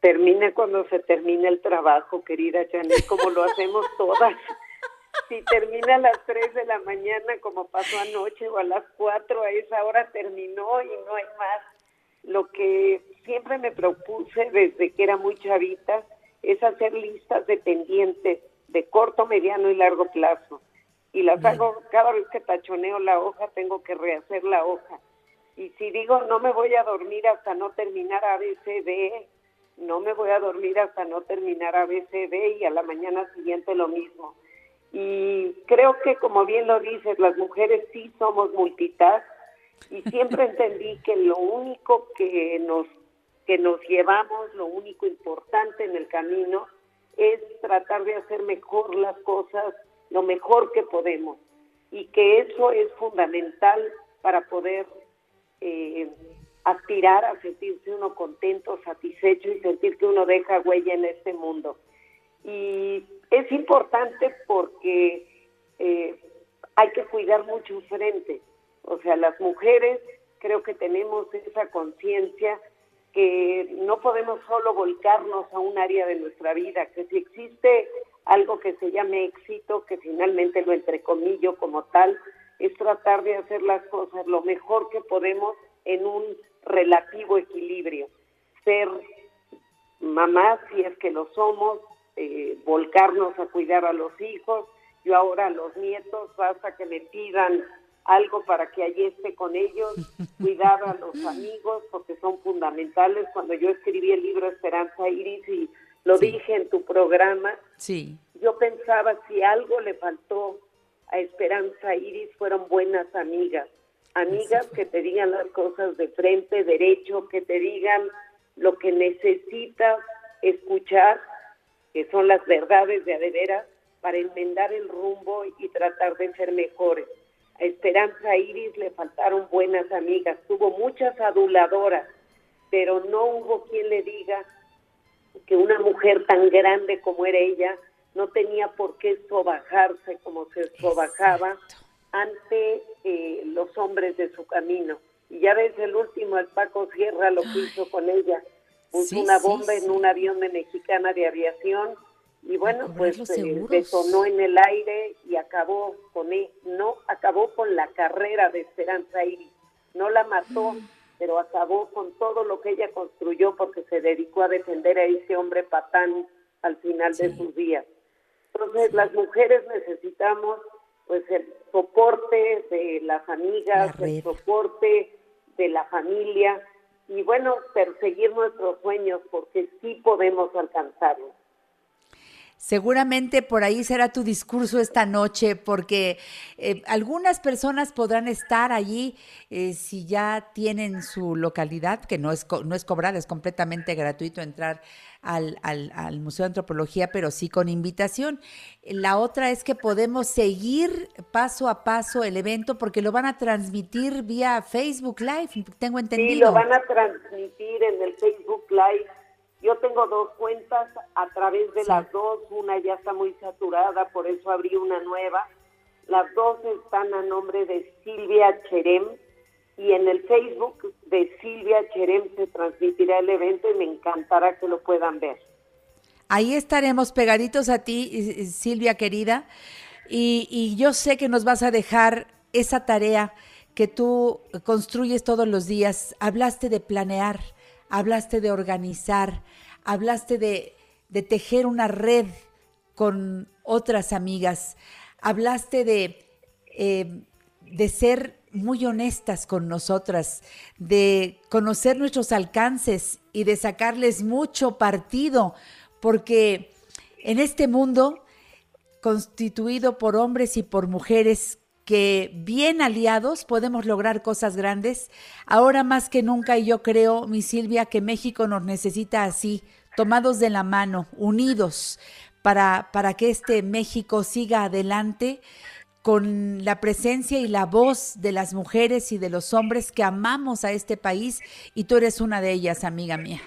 Termina cuando se termina el trabajo, querida Janet, como lo hacemos todas. Si termina a las 3 de la mañana, como pasó anoche, o a las 4, a esa hora terminó y no hay más. Lo que siempre me propuse desde que era muy chavita es hacer listas de pendientes de corto, mediano y largo plazo. Y las hago cada vez que tachoneo la hoja, tengo que rehacer la hoja. Y si digo no me voy a dormir hasta no terminar ABCD, no me voy a dormir hasta no terminar ABCD y a la mañana siguiente lo mismo. Y creo que como bien lo dices, las mujeres sí somos multitask y siempre *laughs* entendí que lo único que nos que nos llevamos, lo único importante en el camino es tratar de hacer mejor las cosas, lo mejor que podemos y que eso es fundamental para poder eh, aspirar a sentirse uno contento, satisfecho y sentir que uno deja huella en este mundo. Y es importante porque eh, hay que cuidar mucho frente. O sea, las mujeres creo que tenemos esa conciencia que no podemos solo volcarnos a un área de nuestra vida, que si existe algo que se llame éxito, que finalmente lo entrecomillo como tal, es tratar de hacer las cosas lo mejor que podemos en un relativo equilibrio. Ser mamás, si es que lo somos, eh, volcarnos a cuidar a los hijos, yo ahora a los nietos, basta que me pidan algo para que allí esté con ellos, *laughs* cuidar a los amigos porque son fundamentales. Cuando yo escribí el libro Esperanza Iris y lo dije en tu programa, sí. yo pensaba si algo le faltó a Esperanza Iris fueron buenas amigas, amigas que te digan las cosas de frente, derecho, que te digan lo que necesitas escuchar, que son las verdades de adeveras, para enmendar el rumbo y tratar de ser mejores. A Esperanza Iris le faltaron buenas amigas, tuvo muchas aduladoras, pero no hubo quien le diga que una mujer tan grande como era ella no tenía por qué sobajarse como se sobajaba ante eh, los hombres de su camino. Y ya ves el último, el Paco Sierra lo que hizo con ella. Puso una bomba en un avión de mexicana de aviación y bueno, pues eh, detonó en el aire y acabó con él, e, no acabó con la carrera de Esperanza Iris, no la mató, mm. pero acabó con todo lo que ella construyó porque se dedicó a defender a ese hombre patán al final de sus días. Entonces, las mujeres necesitamos pues el soporte de las amigas, el soporte de la familia y bueno, perseguir nuestros sueños porque sí podemos alcanzarlos. Seguramente por ahí será tu discurso esta noche, porque eh, algunas personas podrán estar allí eh, si ya tienen su localidad, que no es, no es cobrada, es completamente gratuito entrar al, al, Museo de Antropología, pero sí con invitación. La otra es que podemos seguir paso a paso el evento porque lo van a transmitir vía Facebook Live, tengo entendido. Sí, lo van a transmitir en el Facebook Live yo tengo dos cuentas a través de las dos, una ya está muy saturada, por eso abrí una nueva. Las dos están a nombre de Silvia Cherem y en el Facebook de Silvia Cherem se transmitirá el evento y me encantará que lo puedan ver. Ahí estaremos pegaditos a ti, Silvia querida, y, y yo sé que nos vas a dejar esa tarea que tú construyes todos los días. Hablaste de planear hablaste de organizar, hablaste de, tejer una red con otras amigas, hablaste de, eh, de ser muy honestas con nosotras, de conocer nuestros alcances y de sacarles mucho partido, porque en este mundo constituido por hombres y por mujeres que bien aliados podemos lograr cosas grandes. Ahora más que nunca, y yo creo, mi Silvia, que México nos necesita así, tomados de la mano, unidos, para, para que este México siga adelante con la presencia y la voz de las mujeres y de los hombres que amamos a este país y tú eres una de ellas, amiga mía.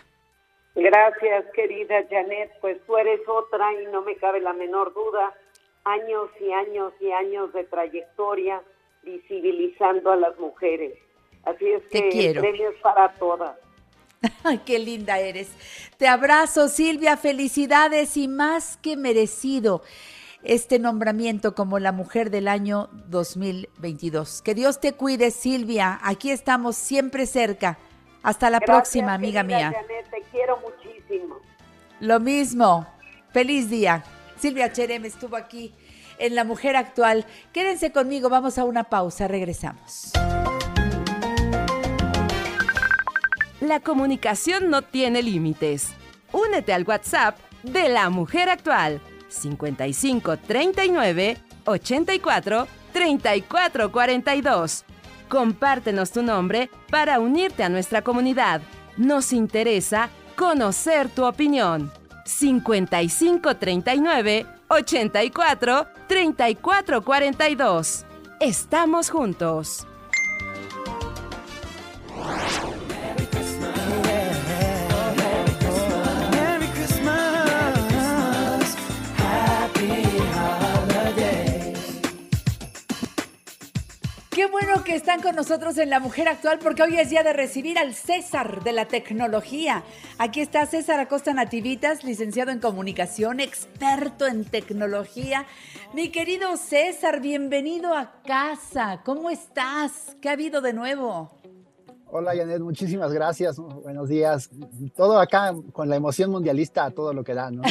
Gracias, querida Janet. Pues tú eres otra y no me cabe la menor duda. Años y años y años de trayectoria visibilizando a las mujeres. Así es que el premio es para todas. *laughs* Ay, qué linda eres. Te abrazo, Silvia. Felicidades y más que merecido este nombramiento como la mujer del año 2022. Que Dios te cuide, Silvia. Aquí estamos siempre cerca. Hasta la próxima, amiga mía. te quiero muchísimo. Lo mismo. Feliz día. Silvia Cherem estuvo aquí en La Mujer Actual. Quédense conmigo, vamos a una pausa, regresamos. La comunicación no tiene límites. Únete al WhatsApp de La Mujer Actual 55 39 84 34 42. Compártenos tu nombre para unirte a nuestra comunidad. Nos interesa conocer tu opinión. 55 39 84 34 42. Estamos juntos. Qué bueno que están con nosotros en La Mujer Actual porque hoy es día de recibir al César de la tecnología. Aquí está César Acosta Nativitas, licenciado en comunicación, experto en tecnología. Mi querido César, bienvenido a casa. ¿Cómo estás? ¿Qué ha habido de nuevo? Hola Janet, muchísimas gracias. Buenos días. Todo acá con la emoción mundialista, todo lo que da, ¿no?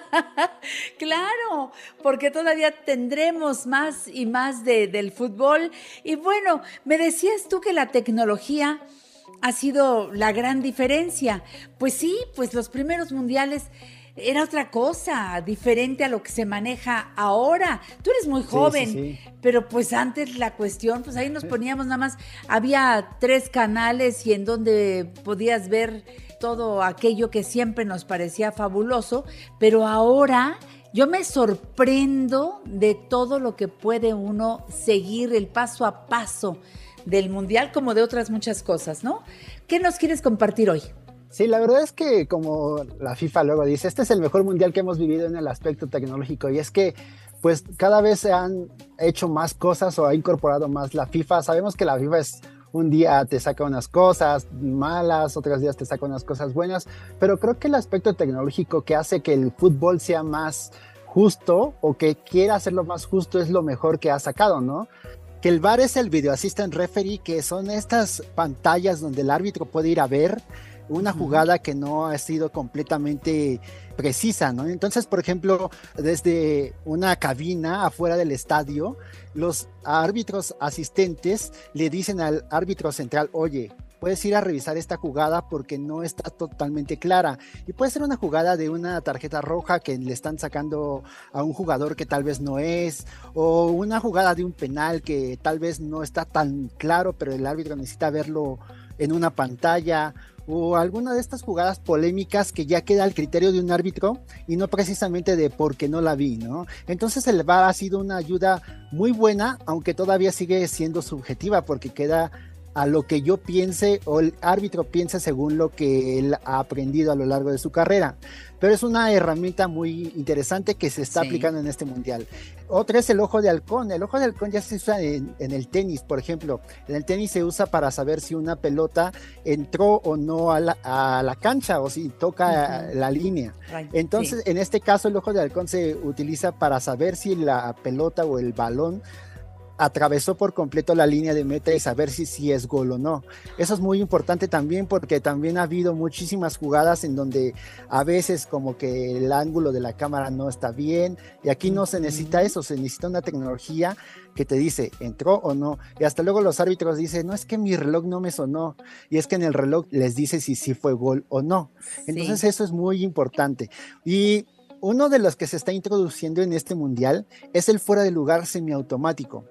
*laughs* claro, porque todavía tendremos más y más de, del fútbol. Y bueno, me decías tú que la tecnología ha sido la gran diferencia. Pues sí, pues los primeros mundiales era otra cosa, diferente a lo que se maneja ahora. Tú eres muy joven, pero pues antes la cuestión, pues ahí nos poníamos nada más, había tres canales y en donde podías ver todo aquello que siempre nos parecía fabuloso, pero ahora yo me sorprendo de todo lo que puede uno seguir el paso a paso del mundial como de otras muchas cosas, ¿no? ¿Qué nos quieres compartir hoy? Sí, la verdad es que como la FIFA luego dice, este es el mejor mundial que hemos vivido en el aspecto tecnológico y es que pues cada vez se han hecho más cosas o ha incorporado más la FIFA. Sabemos que la FIFA es un día te saca unas cosas malas, otros días te saca unas cosas buenas, pero creo que el aspecto tecnológico que hace que el fútbol sea más justo o que quiera hacerlo más justo es lo mejor que ha sacado, ¿no? Que el VAR es el Video Assistant Referee, que son estas pantallas donde el árbitro puede ir a ver una jugada que no ha sido completamente precisa, ¿no? Entonces, por ejemplo, desde una cabina afuera del estadio, los árbitros asistentes le dicen al árbitro central, oye, puedes ir a revisar esta jugada porque no está totalmente clara. Y puede ser una jugada de una tarjeta roja que le están sacando a un jugador que tal vez no es, o una jugada de un penal que tal vez no está tan claro, pero el árbitro necesita verlo en una pantalla, o alguna de estas jugadas polémicas que ya queda al criterio de un árbitro y no precisamente de porque no la vi, ¿no? Entonces el VAR ha sido una ayuda muy buena, aunque todavía sigue siendo subjetiva porque queda a lo que yo piense o el árbitro piense según lo que él ha aprendido a lo largo de su carrera. Pero es una herramienta muy interesante que se está aplicando en este mundial. Otra es el ojo de halcón. El ojo de halcón ya se usa en, el tenis, por ejemplo. En el tenis se usa para saber si una pelota entró o no a la, cancha o si toca la línea. Entonces, en este caso, el ojo de halcón se utiliza para saber si la pelota o el balón atravesó por completo la línea de meta y saber si, si es gol o no. Eso es muy importante también porque también ha habido muchísimas jugadas en donde a veces como que el ángulo de la cámara no está bien y aquí no se necesita eso, se necesita una tecnología que te dice entró o no y hasta luego los árbitros dicen no es que mi reloj no me sonó y es que en el reloj les dice si sí fue gol o no. Entonces eso es muy importante y uno de los que se está introduciendo en este mundial es el fuera de lugar semiautomático.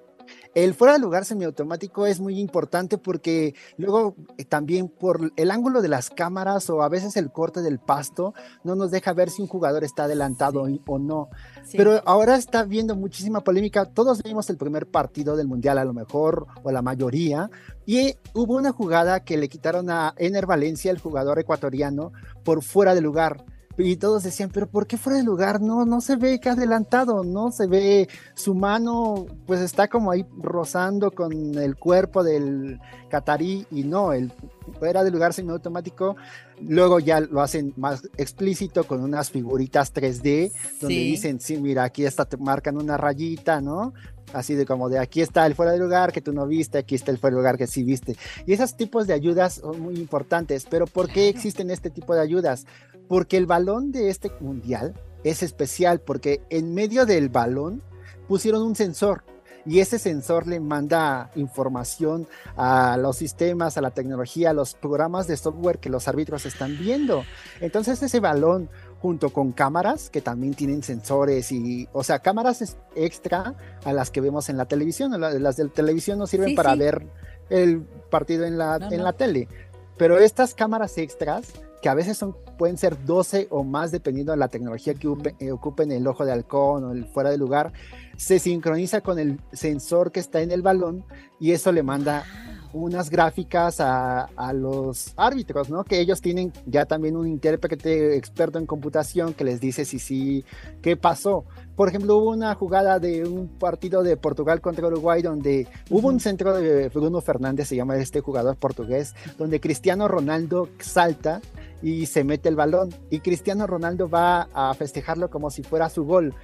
El fuera de lugar semiautomático es muy importante porque luego eh, también por el ángulo de las cámaras o a veces el corte del pasto no nos deja ver si un jugador está adelantado o no. Pero ahora está viendo muchísima polémica. Todos vimos el primer partido del Mundial a lo mejor o la mayoría y hubo una jugada que le quitaron a Ener Valencia, el jugador ecuatoriano, por fuera de lugar y todos decían, pero ¿por qué fuera de lugar? No, no se ve que ha adelantado, no se ve su mano, pues está como ahí rozando con el cuerpo del catarí y no, el fuera de lugar semiautomático. Luego ya lo hacen más explícito con unas figuritas 3D donde dicen, sí, mira, aquí está, te marcan una rayita, ¿no? así de como de aquí está el fuera de lugar que tú no viste, aquí está el fuera de lugar que sí viste. Y esos tipos de ayudas son muy importantes, pero ¿por qué existen este tipo de ayudas? Porque el balón de este mundial es especial, porque en medio del balón pusieron un sensor y ese sensor le manda información a los sistemas, a la tecnología, a los programas de software que los árbitros están viendo. Entonces ese balón junto con cámaras que también tienen sensores y, o sea, cámaras extra a las que vemos en la televisión. Las de televisión no sirven para ver el partido en la, en la tele, pero estas cámaras extras que a veces son, pueden ser 12 o más dependiendo de la tecnología que eh, ocupen el ojo de halcón o el fuera de lugar, se sincroniza con el sensor que está en el balón y eso le manda unas gráficas a, los árbitros, ¿no? Que ellos tienen ya también un intérprete experto en computación que les dice si sí, qué pasó. Por ejemplo, hubo una jugada de un partido de Portugal contra Uruguay donde hubo un centro de Bruno Fernández, se llama este jugador portugués, donde Cristiano Ronaldo salta y se mete el balón y Cristiano Ronaldo va a festejarlo como si fuera su gol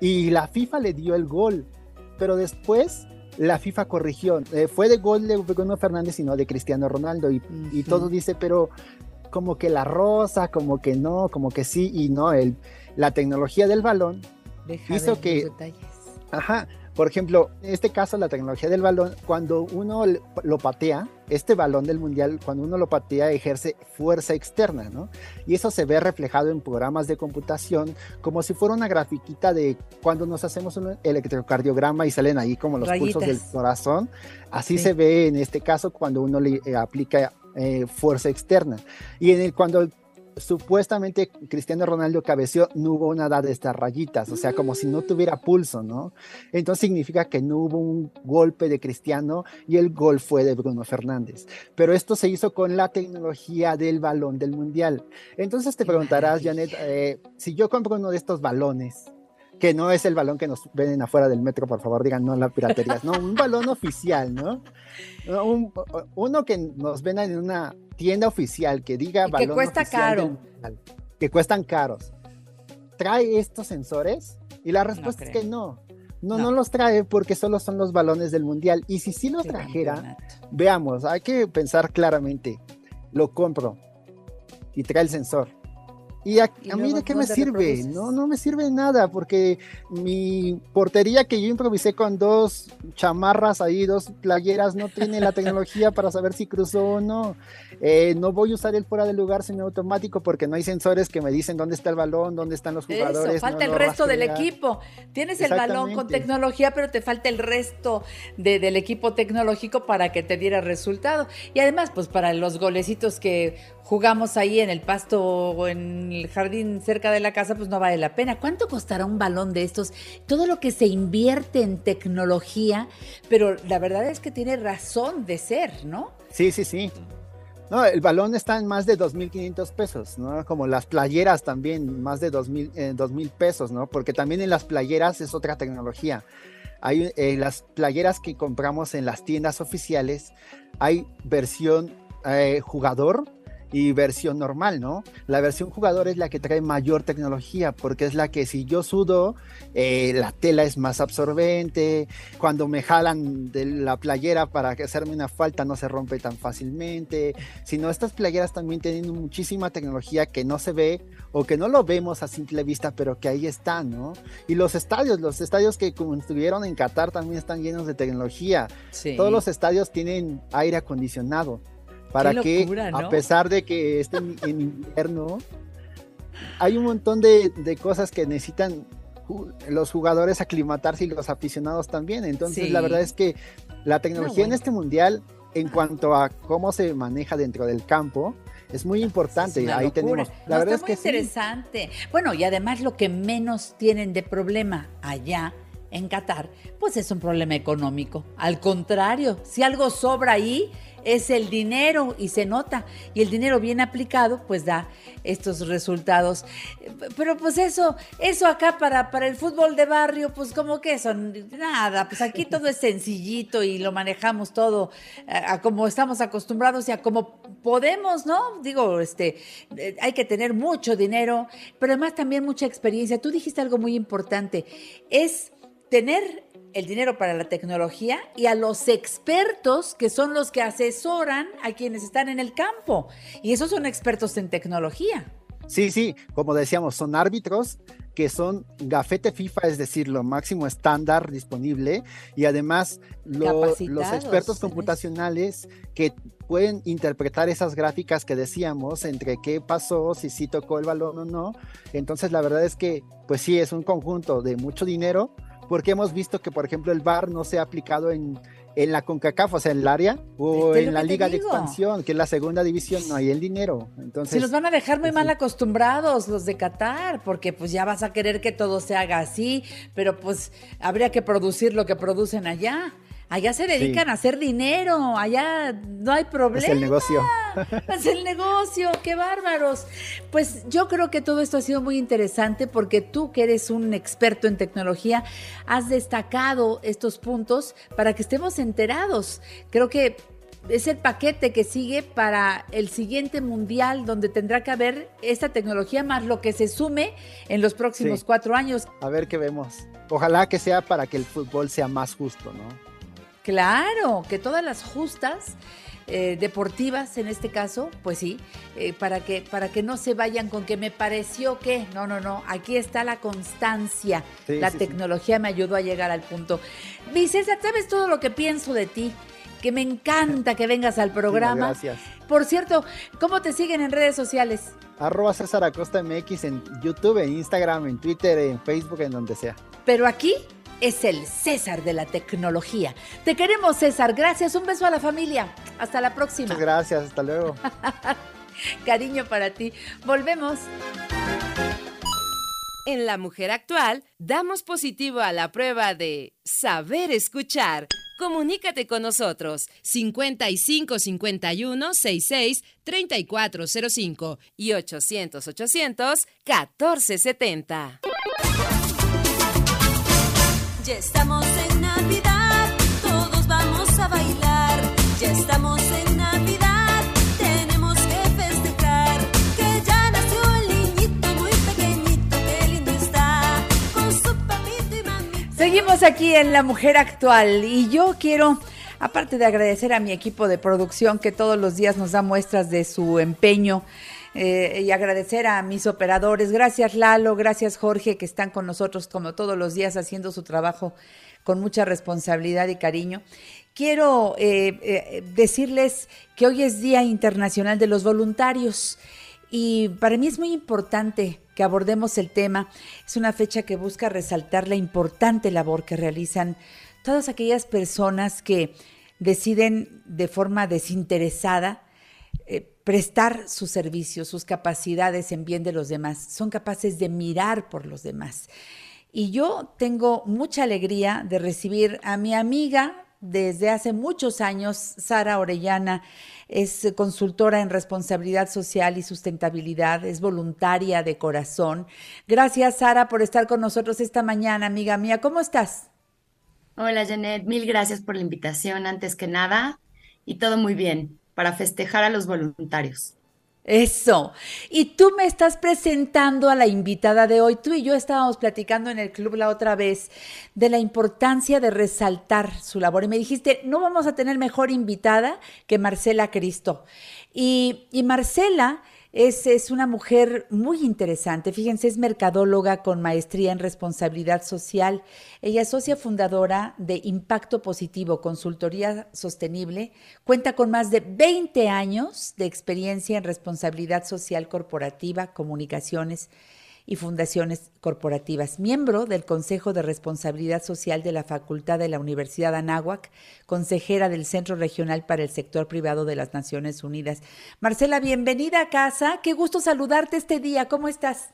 y la FIFA le dio el gol, pero después la FIFA corrigió. Eh, fue de gol de Bruno Fernández y no de Cristiano Ronaldo. Y, todo dice, pero como que la rosa, como que no, como que sí y no. El, la tecnología del balón hizo que. Ajá, por ejemplo, en este caso, la tecnología del balón, cuando uno lo patea, este balón del mundial, cuando uno lo patea, ejerce fuerza externa, ¿no? Y eso se ve reflejado en programas de computación, como si fuera una grafiquita de cuando nos hacemos un electrocardiograma y salen ahí como los pulsos del corazón. Así se ve en este caso cuando uno le eh, aplica eh, fuerza externa. Y en el, cuando supuestamente Cristiano Ronaldo cabeció, no hubo nada de estas rayitas, o sea, como si no tuviera pulso, ¿no? Entonces significa que no hubo un golpe de Cristiano y el gol fue de Bruno Fernández. Pero esto se hizo con la tecnología del balón del Mundial. Entonces te preguntarás, Janet, eh, si yo compro uno de estos balones, que no es el balón que nos ven afuera del metro, por favor, digan no la piratería, no, un balón oficial, ¿no? uno que nos ven en una tienda oficial que diga que cuesta caro. que cuestan caros. ¿Trae estos sensores? Y la respuesta es que no. no. No, los trae porque solo son los balones del mundial. Y si sí los trajera, veamos, hay que pensar claramente. Lo compro y trae el sensor ¿Y a, mí de qué me sirve? No, no me sirve nada, porque mi portería que yo improvisé con dos chamarras ahí, dos playeras, no tiene la tecnología para saber si cruzó o no. Eh, no voy a usar el fuera de lugar semiautomático porque no hay sensores que me dicen dónde está el balón, dónde están los jugadores. Eso, falta el resto del equipo. Tienes el balón con tecnología, pero te falta el resto del equipo tecnológico para que te diera resultado. Y además, pues para los golecitos que jugamos ahí en el pasto o en el jardín cerca de la casa, pues no vale la pena. ¿Cuánto costará un balón de estos? Todo lo que se invierte en tecnología, pero la verdad es que tiene razón de ser, ¿no? Sí, sí, sí. No, el balón está en más de 2.500 pesos, ¿no? Como las playeras también, más de 2.000 eh, pesos, ¿no? Porque también en las playeras es otra tecnología. Hay eh, las playeras que compramos en las tiendas oficiales, hay versión eh, jugador, y versión normal, ¿no? La versión jugador es la que trae mayor tecnología porque es la que si yo sudo, eh, la tela es más absorbente, cuando me jalan de la playera para hacerme una falta no se rompe tan fácilmente, sino estas playeras también tienen muchísima tecnología que no se ve o que no lo vemos a simple vista, pero que ahí están, ¿no? Y los estadios, los estadios que como estuvieron en Qatar también están llenos de tecnología. Todos los estadios tienen aire acondicionado para que, a pesar de que esté en, invierno, hay un montón de, cosas que necesitan los jugadores aclimatarse y los aficionados también. Entonces, la verdad es que la tecnología en este mundial, en cuanto a cómo se maneja dentro del campo, es muy importante. Ahí tenemos. La verdad es que interesante. Bueno, y además lo que menos tienen de problema allá en Qatar, pues es un problema económico. Al contrario, si algo sobra ahí, es el dinero y se nota. Y el dinero bien aplicado, pues da estos resultados. Pero pues eso, eso acá para, para el fútbol de barrio, pues como que son nada, pues aquí *laughs* todo es sencillito y lo manejamos todo a, como estamos acostumbrados y a como podemos, ¿no? Digo, este, eh, hay que tener mucho dinero, pero además también mucha experiencia. Tú dijiste algo muy importante, es tener el dinero para la tecnología y a los expertos que son los que asesoran a quienes están en el campo. Y esos son expertos en tecnología. Sí, sí, como decíamos, son árbitros que son gafete FIFA, es decir, lo máximo estándar disponible, y además los expertos computacionales que pueden interpretar esas gráficas que decíamos entre qué pasó, si sí tocó el balón o no. Entonces, la verdad es que, pues sí, es un conjunto de mucho dinero, porque hemos visto que, por ejemplo, el VAR no se ha aplicado en, en la CONCACAF, o sea, en el área, o en la Liga de Expansión, que es la segunda división, no hay el dinero. Entonces, se los van a dejar muy mal acostumbrados los de Qatar, porque pues ya vas a querer que todo se haga así, pero pues habría que producir lo que producen allá. Allá se dedican a hacer dinero, allá no hay problema. Es el negocio. *laughs* Es el negocio, qué bárbaros. Pues yo creo que todo esto ha sido muy interesante porque tú que eres un experto en tecnología, has destacado estos puntos para que estemos enterados. Creo que es el paquete que sigue para el siguiente mundial donde tendrá que haber esta tecnología más lo que se sume en los próximos cuatro años. A ver qué vemos. Ojalá que sea para que el fútbol sea más justo, ¿no? Claro, que todas las justas eh, deportivas en este caso, pues sí, eh, para, que, para que no se vayan con que me pareció que, no, no, no, aquí está la constancia, la tecnología me ayudó a llegar al punto. Mi César, ¿sabes todo lo que pienso de ti? Que me encanta que vengas al *laughs* programa. Gracias. Por cierto, ¿cómo te siguen en redes sociales? Arroba César Acosta MX en YouTube, en Instagram, en Twitter, en Facebook, en donde sea. Pero aquí es el César de la tecnología. Te queremos, César. Gracias. Un beso a la familia. Hasta la próxima. Muchas gracias. Hasta luego. *laughs* Cariño para ti. Volvemos. En La Mujer Actual, damos positivo a la prueba de saber escuchar. Comunícate con nosotros 55 51 66 3405 y 800 800 1470. Ya estamos en Navidad, todos vamos a bailar. Ya estamos en Navidad, tenemos que festejar. Que ya nació el niñito muy pequeñito, qué lindo está, con su papito y mamita. Seguimos aquí en La Mujer Actual y yo quiero... Aparte de agradecer a mi equipo de producción que todos los días nos da muestras de su empeño eh, y agradecer a mis operadores. Gracias Lalo, gracias Jorge, que están con nosotros como todos los días haciendo su trabajo con mucha responsabilidad y cariño. Quiero eh, eh, decirles que hoy es Día Internacional de los Voluntarios y para mí es muy importante que abordemos el tema. Es una fecha que busca resaltar la importante labor que realizan todas aquellas personas que deciden de forma desinteresada prestar sus servicios, sus capacidades en bien de los demás, son capaces de mirar por los demás. Y yo tengo mucha alegría de recibir a mi amiga desde hace muchos años, Sara Orellana, es consultora en responsabilidad social y sustentabilidad, es voluntaria de corazón. Gracias, Sara, por estar con nosotros esta mañana, amiga mía. ¿Cómo estás? Hola, Janet. Mil gracias por la invitación, antes que nada, y todo muy bien para festejar a los voluntarios. Eso. Y tú me estás presentando a la invitada de hoy. Tú y yo estábamos platicando en el club la otra vez de la importancia de resaltar su labor. Y me dijiste, no vamos a tener mejor invitada que Marcela Cristo. Y, y Marcela es, una mujer muy interesante. Fíjense, es mercadóloga con maestría en responsabilidad social. Ella es socia fundadora de Impacto Positivo, consultoría sostenible. Cuenta con más de 20 años de experiencia en responsabilidad social corporativa, comunicaciones y fundaciones corporativas, miembro del Consejo de Responsabilidad Social de la Facultad de la Universidad Anáhuac, consejera del Centro Regional para el Sector Privado de las Naciones Unidas. Marcela, bienvenida a casa. Qué gusto saludarte este día. ¿Cómo estás?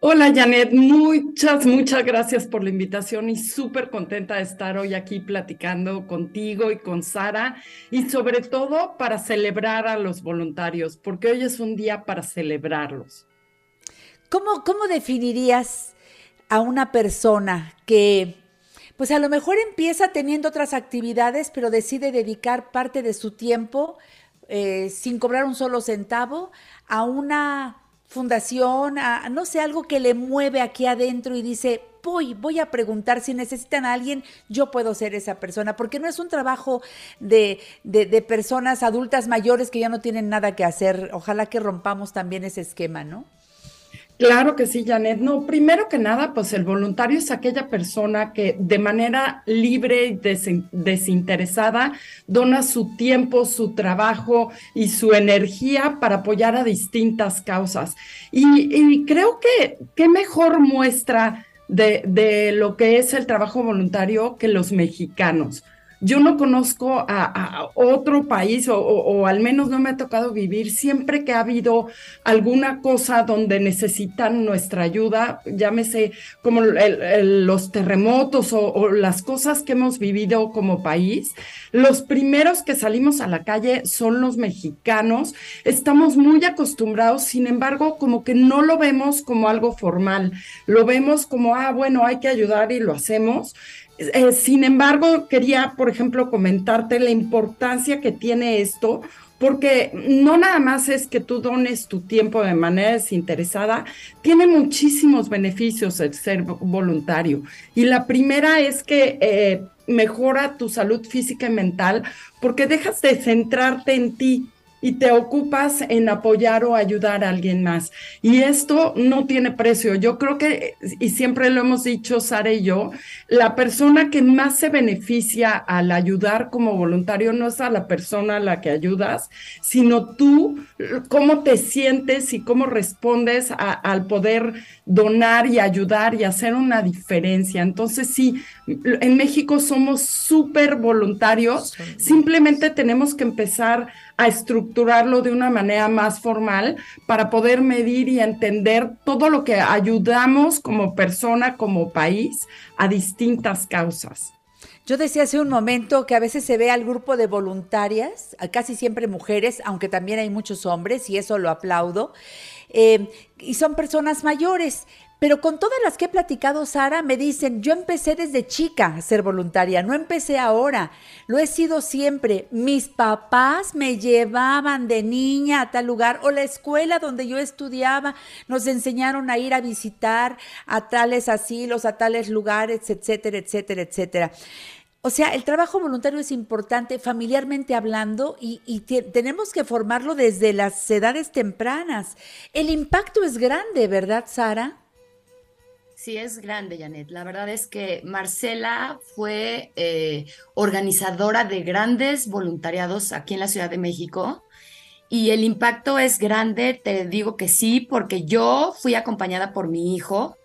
Hola Janet, muchas, muchas gracias por la invitación y súper contenta de estar hoy aquí platicando contigo y con Sara y sobre todo para celebrar a los voluntarios, porque hoy es un día para celebrarlos. ¿Cómo, cómo definirías a una persona que, pues a lo mejor empieza teniendo otras actividades, pero decide dedicar parte de su tiempo eh, sin cobrar un solo centavo a una fundación, a, no sé, algo que le mueve aquí adentro y dice, voy, voy a preguntar si necesitan a alguien, yo puedo ser esa persona, porque no es un trabajo de, de, de, personas adultas mayores que ya no tienen nada que hacer. Ojalá que rompamos también ese esquema, ¿no? Claro que sí, Janet. No, primero que nada, pues el voluntario es aquella persona que de manera libre y desinteresada dona su tiempo, su trabajo y su energía para apoyar a distintas causas. Y, creo que qué mejor muestra de lo que es el trabajo voluntario que los mexicanos yo no conozco a, otro país o, al menos no me ha tocado vivir siempre que ha habido alguna cosa donde necesitan nuestra ayuda, llámese como los terremotos o, las cosas que hemos vivido como país. Los primeros que salimos a la calle son los mexicanos. Estamos muy acostumbrados, sin embargo, como que no lo vemos como algo formal, lo vemos como, ah, bueno, hay que ayudar y lo hacemos. Eh, sin embargo, quería, por ejemplo, comentarte la importancia que tiene esto, porque no nada más es que tú dones tu tiempo de manera desinteresada, tiene muchísimos beneficios el ser voluntario. Y la primera es que eh, mejora tu salud física y mental porque dejas de centrarte en ti y te ocupas en apoyar o ayudar a alguien más. Y esto no tiene precio. Yo creo que, y siempre lo hemos dicho Sara y yo, la persona que más se beneficia al ayudar como voluntario no es a la persona a la que ayudas, sino tú, cómo te sientes y cómo respondes al poder donar y ayudar y hacer una diferencia. Entonces, sí, en México somos súper voluntarios, simplemente tenemos que empezar a estructurarlo de una manera más formal para poder medir y entender todo lo que ayudamos como persona, como país, a distintas causas. Yo decía hace un momento que a veces se ve al grupo de voluntarias, casi siempre mujeres, aunque también hay muchos hombres, y eso lo aplaudo, eh, y son personas mayores, pero con todas las que he platicado, Sara, me dicen, yo empecé desde chica a ser voluntaria, no empecé ahora, lo he sido siempre. Mis papás me llevaban de niña a tal lugar o la escuela donde yo estudiaba, nos enseñaron a ir a visitar a tales asilos, a tales lugares, etcétera, etcétera, etcétera. O sea, el trabajo voluntario es importante familiarmente hablando y, y tenemos que formarlo desde las edades tempranas. El impacto es grande, ¿verdad, Sara? Sí, es grande, Janet. La verdad es que Marcela fue eh, organizadora de grandes voluntariados aquí en la Ciudad de México y el impacto es grande, te digo que sí, porque yo fui acompañada por mi hijo.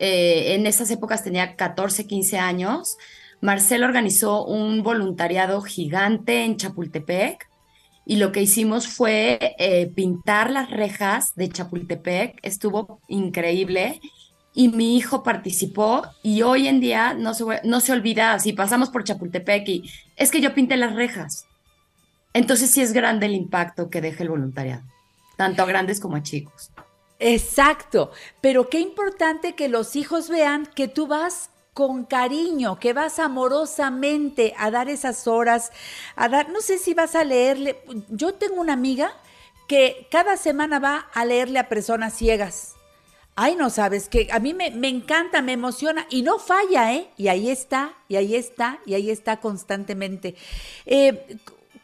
Eh, en esas épocas tenía 14, 15 años. Marcela organizó un voluntariado gigante en Chapultepec y lo que hicimos fue eh, pintar las rejas de Chapultepec. Estuvo increíble y mi hijo participó y hoy en día no se, no se olvida, si pasamos por Chapultepec y es que yo pinté las rejas. Entonces sí es grande el impacto que deja el voluntariado, tanto a grandes como a chicos. Exacto, pero qué importante que los hijos vean que tú vas con cariño, que vas amorosamente a dar esas horas, a dar, no sé si vas a leerle, yo tengo una amiga que cada semana va a leerle a personas ciegas Ay, no sabes que a mí me, encanta, me emociona y no falla, ¿eh? Y ahí está, y ahí está, y ahí está constantemente. Eh,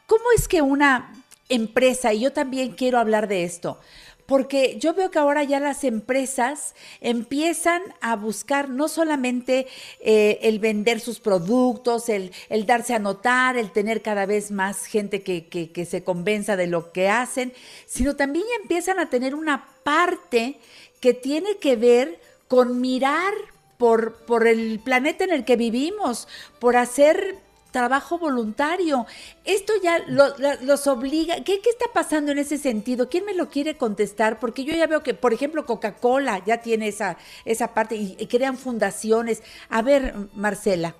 ¿Cómo es que una empresa, y yo también quiero hablar de esto, porque yo veo que ahora ya las empresas empiezan a buscar no solamente eh, el vender sus productos, el, darse a notar, el tener cada vez más gente que, que, se convenza de lo que hacen, sino también empiezan a tener una parte que tiene que ver con mirar por, por el planeta en el que vivimos, por hacer trabajo voluntario. Esto ya los obliga. ¿Qué, ¿Qué, está pasando en ese sentido? ¿Quién me lo quiere contestar? Porque yo ya veo que, por ejemplo, Coca-Cola ya tiene esa, esa parte y crean fundaciones. A ver, Marcela.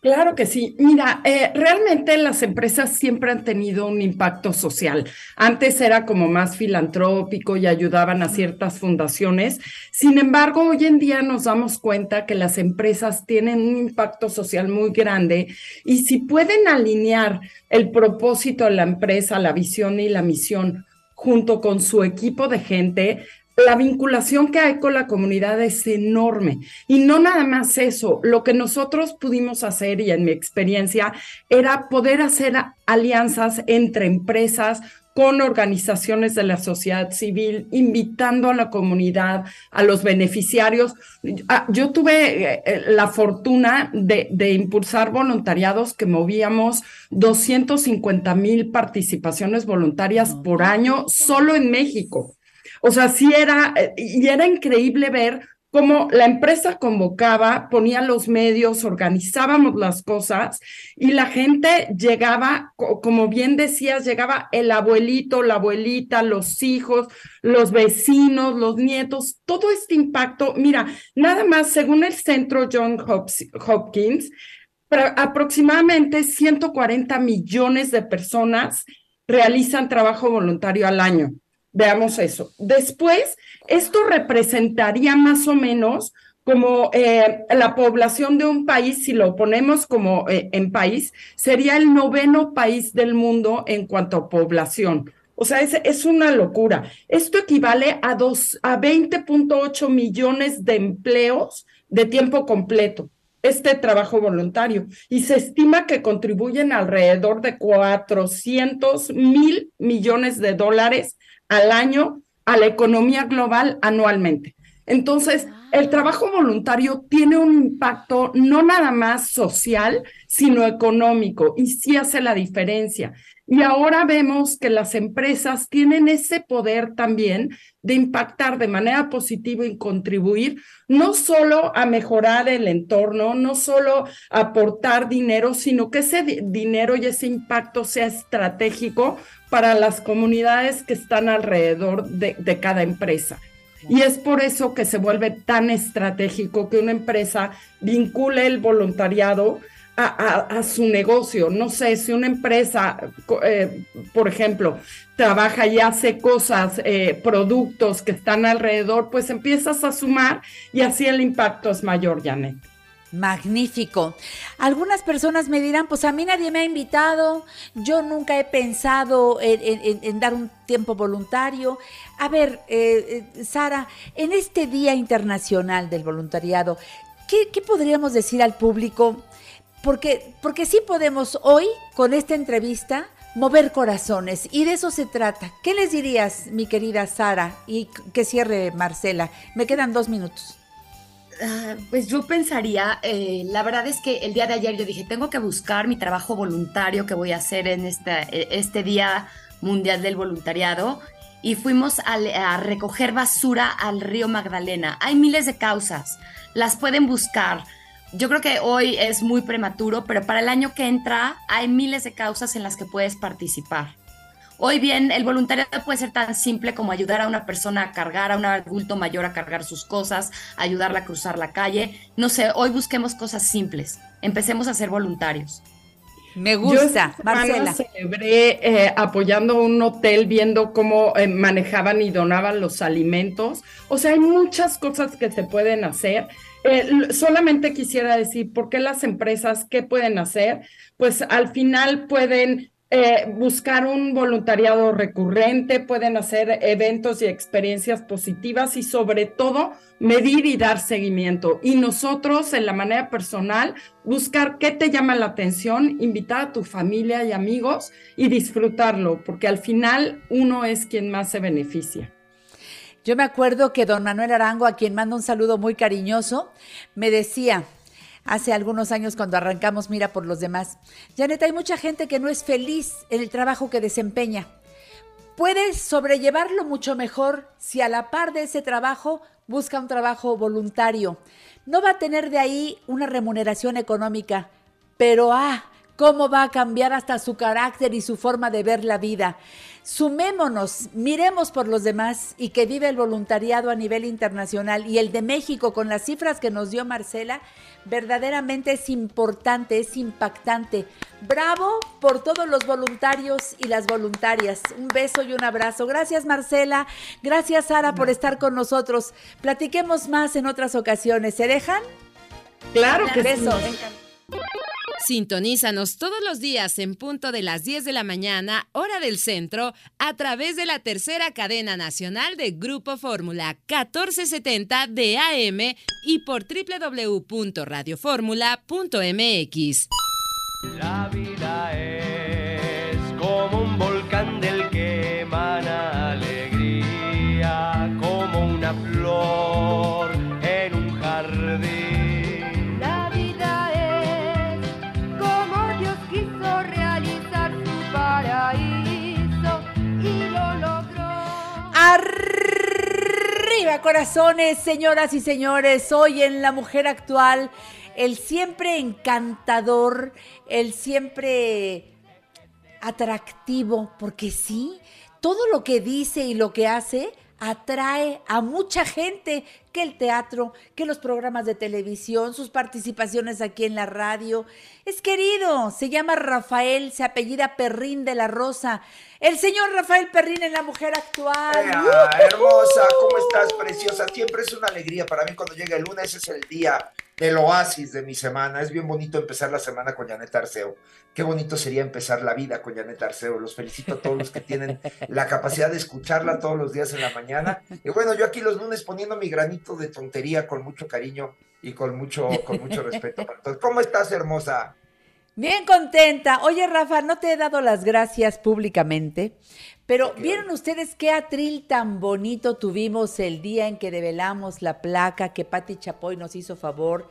Claro que sí. Mira, eh, realmente las empresas siempre han tenido un impacto social. Antes era como más filantrópico y ayudaban a ciertas fundaciones. Sin embargo, hoy en día nos damos cuenta que las empresas tienen un impacto social muy grande y si pueden alinear el propósito de la empresa, la visión y la misión junto con su equipo de gente, la vinculación que hay con la comunidad es enorme. Y no nada más eso, lo que nosotros pudimos hacer, y en mi experiencia, era poder hacer alianzas entre empresas con organizaciones de la sociedad civil, invitando a la comunidad, a los beneficiarios. Ah, yo tuve eh, eh, la fortuna de, de impulsar voluntariados que movíamos 250 mil participaciones voluntarias por año solo en México. O sea, sí era, eh, y era increíble ver cómo la empresa convocaba, ponía los medios, organizábamos las cosas y la gente llegaba, como bien decías, llegaba el abuelito, la abuelita, los hijos, los vecinos, los nietos, todo este impacto. Mira, nada más, según el centro John Hopkins, aproximadamente 140 millones de personas realizan trabajo voluntario al año. Veamos eso. Después, esto representaría más o menos como eh, la población de un país, si lo ponemos como eh, en país, sería el noveno país del mundo en cuanto a población. O sea, es, es una locura. Esto equivale a, dos, a 20.8 millones de empleos de tiempo completo este trabajo voluntario y se estima que contribuyen alrededor de 400 mil millones de dólares al año a la economía global anualmente. Entonces, el trabajo voluntario tiene un impacto no nada más social, sino económico, y sí hace la diferencia. Y ahora vemos que las empresas tienen ese poder también de impactar de manera positiva y contribuir no solo a mejorar el entorno, no solo aportar dinero, sino que ese dinero y ese impacto sea estratégico para las comunidades que están alrededor de, cada empresa. Y es por eso que se vuelve tan estratégico que una empresa vincule el voluntariado a, su negocio. No sé, si una empresa, eh, por ejemplo, trabaja y hace cosas, eh, productos que están alrededor, pues empiezas a sumar y así el impacto es mayor, Janet. Magnífico. Algunas personas me dirán, pues a mí nadie me ha invitado, yo nunca he pensado en, dar un tiempo voluntario. A ver, eh, eh, Sara, en este Día Internacional del Voluntariado, ¿qué, podríamos decir al público? Porque, porque sí podemos hoy, con esta entrevista, mover corazones y de eso se trata. ¿Qué les dirías, mi querida Sara? Y que cierre Marcela. Me quedan dos minutos. Ah, pues yo pensaría, eh, la verdad es que el día de ayer yo dije, tengo que buscar mi trabajo voluntario que voy a hacer en este, este Día Mundial del Voluntariado y fuimos a, recoger basura al río Magdalena. Hay miles de causas, las pueden buscar. Yo creo que hoy es muy prematuro, pero para el año que entra hay miles de causas en las que puedes participar. Hoy bien, el voluntariado puede ser tan simple como ayudar a una persona a cargar, a un adulto mayor a cargar sus cosas, ayudarla a cruzar la calle. No sé, hoy busquemos cosas simples. Empecemos a ser voluntarios. Me gusta, Yo Marcela. celebré eh, apoyando un hotel, viendo cómo eh, manejaban y donaban los alimentos. O sea, hay muchas cosas que se pueden hacer. Eh, solamente quisiera decir, ¿por qué las empresas qué pueden hacer? Pues al final pueden eh, buscar un voluntariado recurrente, pueden hacer eventos y experiencias positivas y sobre todo medir y dar seguimiento. Y nosotros en la manera personal, buscar qué te llama la atención, invitar a tu familia y amigos y disfrutarlo, porque al final uno es quien más se beneficia. Yo me acuerdo que don Manuel Arango, a quien mando un saludo muy cariñoso, me decía, hace algunos años cuando arrancamos Mira por los demás. Janet, hay mucha gente que no es feliz en el trabajo que desempeña. puede sobrellevarlo mucho mejor si a la par de ese trabajo busca un trabajo voluntario. No va a tener de ahí una remuneración económica, pero ah, cómo va a cambiar hasta su carácter y su forma de ver la vida. Sumémonos, miremos por los demás y que vive el voluntariado a nivel internacional y el de México con las cifras que nos dio Marcela, verdaderamente es importante, es impactante. Bravo por todos los voluntarios y las voluntarias. Un beso y un abrazo. Gracias Marcela, gracias Sara por estar con nosotros. Platiquemos más en otras ocasiones. ¿Se dejan? Claro que Besos. sí. Sintonízanos todos los días en punto de las 10 de la mañana, hora del centro, a través de la tercera cadena nacional de Grupo Fórmula 1470 de AM y por www.radioformula.mx. La vida es como un volcán corazones, señoras y señores. Hoy en La Mujer Actual, el siempre encantador, el siempre atractivo, porque sí, todo lo que dice y lo que hace atrae a mucha gente que el teatro, que los programas de televisión, sus participaciones aquí en la radio. Es querido, se llama Rafael, se apellida Perrín de la Rosa. El señor Rafael Perrín en la mujer actual. Ea, hermosa, ¿cómo estás, preciosa? Siempre es una alegría para mí cuando llega el lunes, es el día del oasis de mi semana. Es bien bonito empezar la semana con Janet Arceo. Qué bonito sería empezar la vida con Janet Arceo. Los felicito a todos los que tienen la capacidad de escucharla todos los días en la mañana. Y bueno, yo aquí los lunes poniendo mi granito de tontería con mucho cariño y con mucho, con mucho *laughs* respeto todos. ¿Cómo estás, hermosa? Bien contenta. Oye, Rafa, no te he dado las gracias públicamente, pero ¿vieron ustedes qué atril tan bonito tuvimos el día en que develamos la placa que Patti Chapoy nos hizo favor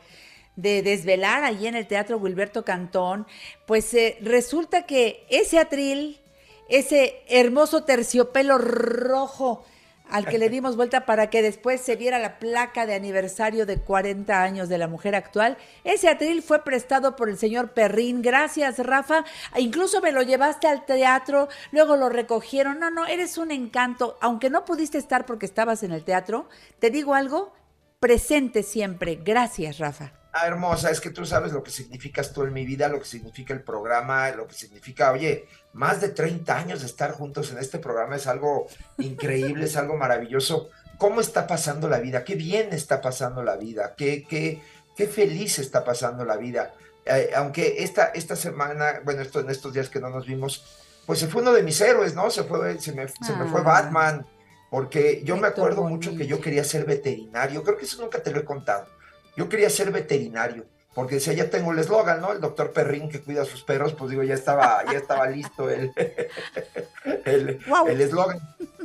de desvelar allí en el Teatro Wilberto Cantón? Pues eh, resulta que ese atril, ese hermoso terciopelo rojo, al que le dimos vuelta para que después se viera la placa de aniversario de 40 años de la mujer actual. Ese atril fue prestado por el señor Perrín. Gracias, Rafa. Incluso me lo llevaste al teatro, luego lo recogieron. No, no, eres un encanto. Aunque no pudiste estar porque estabas en el teatro, te digo algo, presente siempre. Gracias, Rafa. Ah, hermosa, es que tú sabes lo que significas tú en mi vida, lo que significa el programa, lo que significa, oye, más de 30 años de estar juntos en este programa es algo increíble, es algo maravilloso. ¿Cómo está pasando la vida? Qué bien está pasando la vida, qué, qué, qué feliz está pasando la vida. Eh, aunque esta, esta semana, bueno, esto, en estos días que no nos vimos, pues se fue uno de mis héroes, ¿no? Se, fue, se, me, se me fue Ah. Batman, porque yo me acuerdo mucho que yo quería ser veterinario, creo que eso nunca te lo he contado. Yo quería ser veterinario, porque decía, ya tengo el eslogan, ¿no? El doctor Perrín que cuida a sus perros, pues digo, ya estaba, ya estaba listo el *laughs* el el eslogan.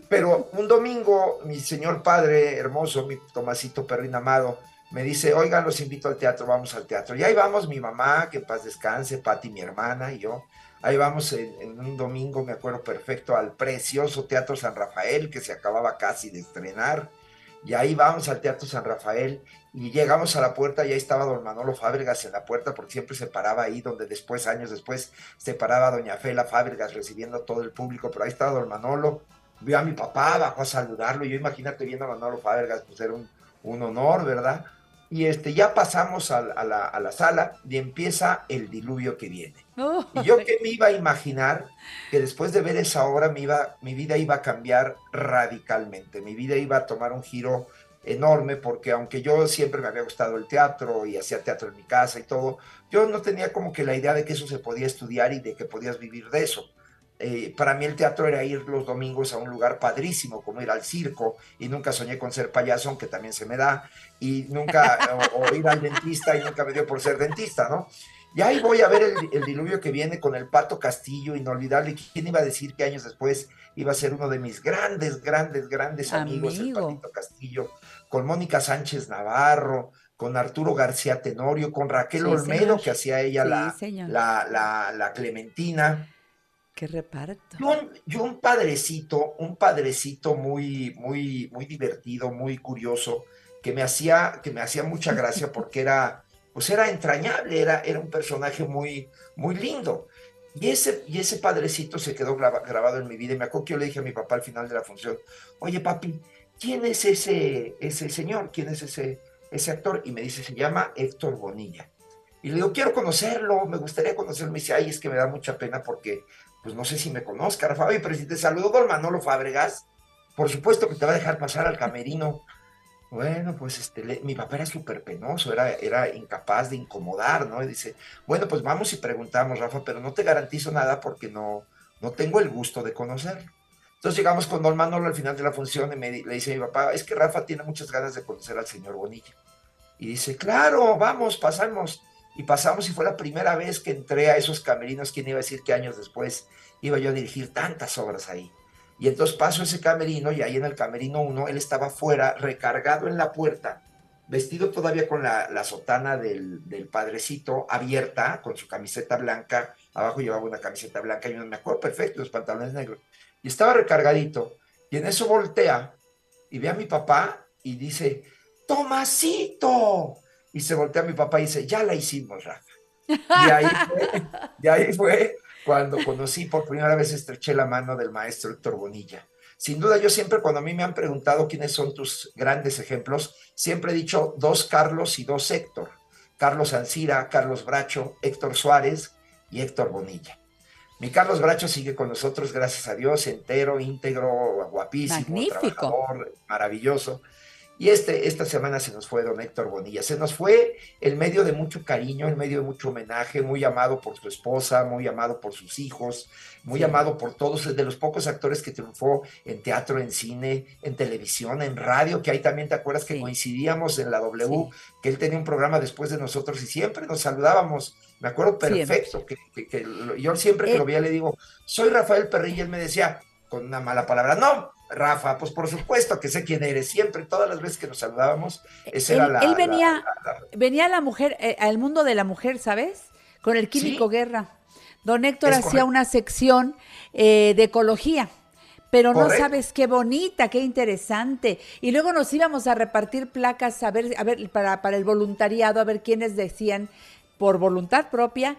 Pero un domingo, mi señor padre hermoso, mi Tomasito Perrín amado, me dice, oigan, los invito al teatro, vamos al teatro. Y ahí vamos mi mamá, que en paz descanse, Pati, mi hermana y yo. Ahí vamos en, en un domingo, me acuerdo perfecto, al precioso Teatro San Rafael, que se acababa casi de estrenar. Y ahí vamos al Teatro San Rafael y llegamos a la puerta y ahí estaba don Manolo Fábregas en la puerta porque siempre se paraba ahí donde después, años después, se paraba doña Fela Fábregas recibiendo a todo el público, pero ahí estaba don Manolo, vio a mi papá, bajó a saludarlo, yo imagínate viendo a Manolo Fábregas, pues era un, un honor, ¿verdad? Y este, ya pasamos a la, a la sala y empieza el diluvio que viene. Y yo que me iba a imaginar que después de ver esa obra iba, mi vida iba a cambiar radicalmente, mi vida iba a tomar un giro enorme porque aunque yo siempre me había gustado el teatro y hacía teatro en mi casa y todo, yo no tenía como que la idea de que eso se podía estudiar y de que podías vivir de eso. Eh, para mí el teatro era ir los domingos a un lugar padrísimo, como ir al circo, y nunca soñé con ser payaso, aunque también se me da, y nunca, *laughs* o, o ir al dentista, y nunca me dio por ser dentista, ¿no? Y ahí voy a ver el, el diluvio que viene con el Pato Castillo, inolvidable. ¿Quién iba a decir que años después iba a ser uno de mis grandes, grandes, grandes amigos, Amigo. el Patito Castillo, con Mónica Sánchez Navarro, con Arturo García Tenorio, con Raquel Sí, Olmedo, señor. que hacía ella Sí, la, la, la, la Clementina. Qué reparto. Yo un, yo un padrecito, un padrecito muy, muy, muy divertido, muy curioso, que me hacía, que me hacía mucha gracia porque era, pues era entrañable, era, era un personaje muy, muy lindo. Y ese, y ese padrecito se quedó graba- grabado en mi vida. Y me acuerdo que yo le dije a mi papá al final de la función, oye papi, ¿quién es ese, ese señor? ¿Quién es ese, ese actor? Y me dice, se llama Héctor Bonilla. Y le digo, quiero conocerlo, me gustaría conocerlo. Me dice, ay, es que me da mucha pena porque, pues no sé si me conozca. Oye, pero si te saludó don Manolo Fábregas, por supuesto que te va a dejar pasar al camerino. Bueno, pues este, mi papá era súper penoso, era, era incapaz de incomodar, ¿no? Y dice, bueno, pues vamos y preguntamos, Rafa, pero no te garantizo nada porque no, no tengo el gusto de conocerlo. Entonces llegamos con Don Manolo al final de la función y le dice a mi papá, es que Rafa tiene muchas ganas de conocer al señor Bonilla. Y dice, claro, vamos, pasamos. Y pasamos y fue la primera vez que entré a esos camerinos, quién iba a decir que años después iba yo a dirigir tantas obras ahí. Y entonces paso ese camerino y ahí en el camerino uno, él estaba fuera, recargado en la puerta, vestido todavía con la, la sotana del, del padrecito abierta, con su camiseta blanca, abajo llevaba una camiseta blanca y no me acuerdo perfecto, los pantalones negros. Y estaba recargadito y en eso voltea y ve a mi papá y dice, Tomasito. Y se voltea a mi papá y dice, ya la hicimos, Rafa. Y ahí fue, y ahí fue cuando conocí por primera vez, estreché la mano del maestro Héctor Bonilla. Sin duda, yo siempre cuando a mí me han preguntado quiénes son tus grandes ejemplos, siempre he dicho dos Carlos y dos Héctor. Carlos Ancira, Carlos Bracho, Héctor Suárez y Héctor Bonilla. Mi Carlos Bracho sigue con nosotros, gracias a Dios, entero, íntegro, guapísimo, Magnífico. trabajador, maravilloso. Y este, esta semana se nos fue don Héctor Bonilla. Se nos fue en medio de mucho cariño, en medio de mucho homenaje, muy amado por su esposa, muy amado por sus hijos, muy Sí. amado por todos, es de los pocos actores que triunfó en teatro, en cine, en televisión, en radio, que ahí también te acuerdas que coincidíamos en la W, que él tenía un programa después de nosotros y siempre nos saludábamos. Me acuerdo perfecto, que, que- que lo- yo siempre que Eh. lo veía le digo, soy Rafael Perrilla, y él me decía con una mala palabra, no, Rafa, pues por supuesto que sé quién eres, siempre, todas las veces que nos saludábamos, esa Él, era la... él la- venía, venía a la mujer, eh, al mundo de la mujer, ¿sabes? Con el químico guerra. Don Héctor hacía una sección eh, de ecología. Pero no Correcto. sabes qué bonita, qué interesante. Y luego nos íbamos a repartir placas a ver, a ver para, para el voluntariado, a ver quiénes decían por voluntad propia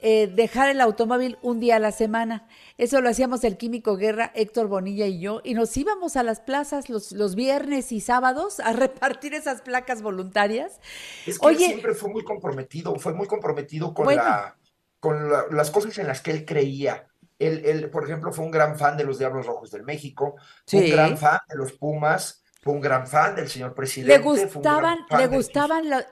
eh, dejar el automóvil un día a la semana. Eso lo hacíamos el químico Guerra, Héctor Bonilla y yo, y nos íbamos a las plazas los, los viernes y sábados a *laughs* repartir esas placas voluntarias. Es que Oye, él siempre fue muy comprometido, fue muy comprometido con, Bueno. la, con la- las cosas en las que él creía. Él, él, por ejemplo, fue un gran fan de los Diablos Rojos del México, fue Sí. un gran fan de los Pumas, fue un gran fan del señor presidente. le gustaban, le gustaban la-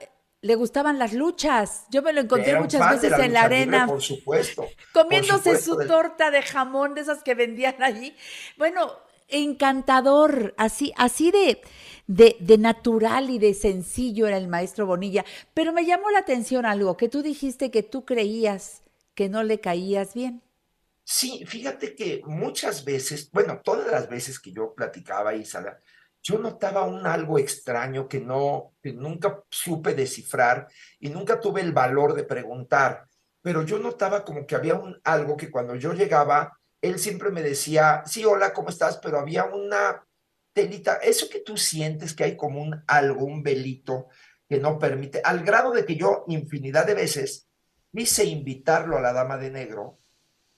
le gustaban las luchas. Yo me lo encontré Era muchas veces en la libre, arena. por supuesto. por *laughs* comiéndose supuesto, su torta de jamón de esas que vendían allí. Bueno, encantador, así, así de, de, de natural y de sencillo era el maestro Bonilla. Pero me llamó la atención algo, que tú dijiste que tú creías que no le caías bien. Sí, fíjate que muchas veces, bueno, todas las veces que yo platicaba y Sara, yo notaba un algo extraño que no, que nunca supe descifrar y nunca tuve el valor de preguntar, pero yo notaba como que había un algo que cuando yo llegaba, él siempre me decía, sí, hola, ¿cómo estás? Pero había una telita, eso que tú sientes que hay como un algo, velito que no permite, al grado de que yo infinidad de veces quise invitarlo a la dama de negro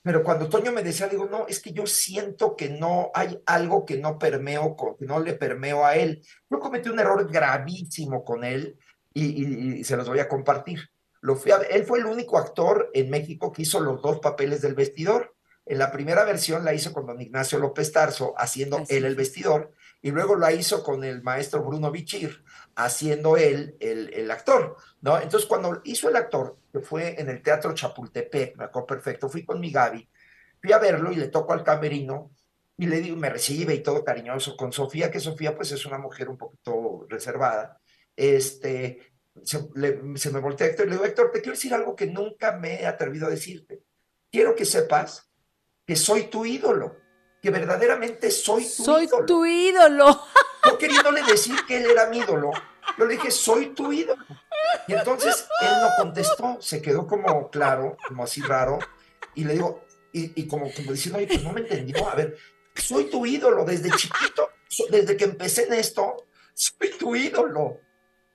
pero cuando Toño me decía, digo, no, es que yo siento que no hay algo que no permeo, que no le permeo a él. Yo cometí un error gravísimo con él y, y- y se los voy a compartir. Lo fui a él fue el único actor en México que hizo los dos papeles del vestidor. En la primera versión la hizo con don Ignacio López Tarso, haciendo él el vestidor, y luego la hizo con el maestro Bruno Bichir, haciendo él el, el actor, ¿no? Entonces, cuando hizo el actor, que fue en el Teatro Chapultepec, me acuerdo perfecto, fui con mi Gaby, fui a verlo y le toco al camerino y le digo, me recibe y todo cariñoso con Sofía, que Sofía pues es una mujer un poquito reservada. Este, se, me voltea Héctor y le digo, Héctor, te quiero decir algo que nunca me he atrevido a decirte. Quiero que sepas que soy tu ídolo, que verdaderamente soy tu Soy ídolo. tu ídolo. *laughs* Yo queriéndole decir que él era mi ídolo, yo le dije, soy tu ídolo. Y entonces él no contestó, se quedó como claro, como así raro, y le digo, y, como, como diciendo, oye, pues no me entendió, a ver, soy tu ídolo desde chiquito, desde que empecé en esto, soy tu ídolo.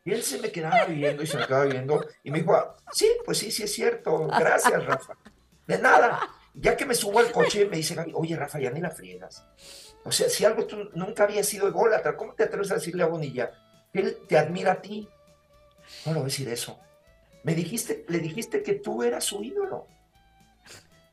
Y él se me quedaba viendo y se me quedaba viendo y me dijo, sí, pues sí, sí es cierto, gracias, Rafa. De nada. Ya que me subo al coche, me dice oye, Rafa, ya ni la friegas. O sea, si algo tú nunca habías sido ególatra, ¿cómo te atreves a decirle a Bonilla? Él te admira a ti. No lo voy a decir eso. Me dijiste, le dijiste que tú eras su ídolo.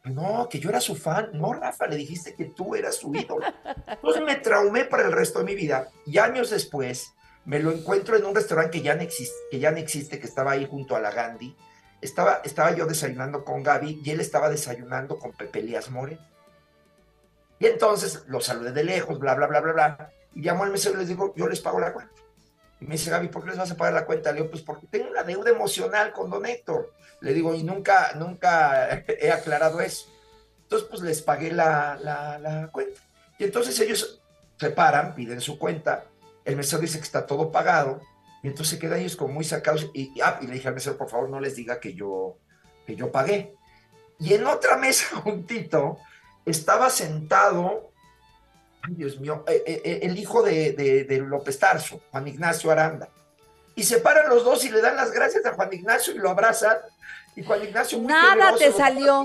No, que yo era su fan. No, Rafa, le dijiste que tú eras su ídolo. Entonces me traumé para el resto de mi vida. Y años después, me lo encuentro en un restaurante que ya no existe, que, ya no existe, que estaba ahí junto a la Gandhi. Estaba, estaba yo desayunando con Gaby y él estaba desayunando con Pepe Elías More. Y entonces lo saludé de lejos, bla, bla, bla, bla, bla. Y llamo al mesero y les digo, yo les pago la cuenta. Y me dice, Gaby, ¿por qué les vas a pagar la cuenta? Le digo, pues porque tengo una deuda emocional con don Héctor. Le digo, y nunca, nunca he aclarado eso. Entonces, pues les pagué la, la, la cuenta. Y entonces ellos se paran, piden su cuenta. El mesero dice que está todo pagado. Y entonces quedan ellos como muy sacados. Y, ah, y le dije al mesero, por favor, no les diga que yo, que yo pagué. Y en otra mesa *laughs* juntito estaba sentado Dios mío, eh, eh, eh, el hijo de, López Tarso, Juan Ignacio Aranda. Y se paran los dos y le dan las gracias a Juan Ignacio y lo abrazan. Y Juan Ignacio muy Nada te salió.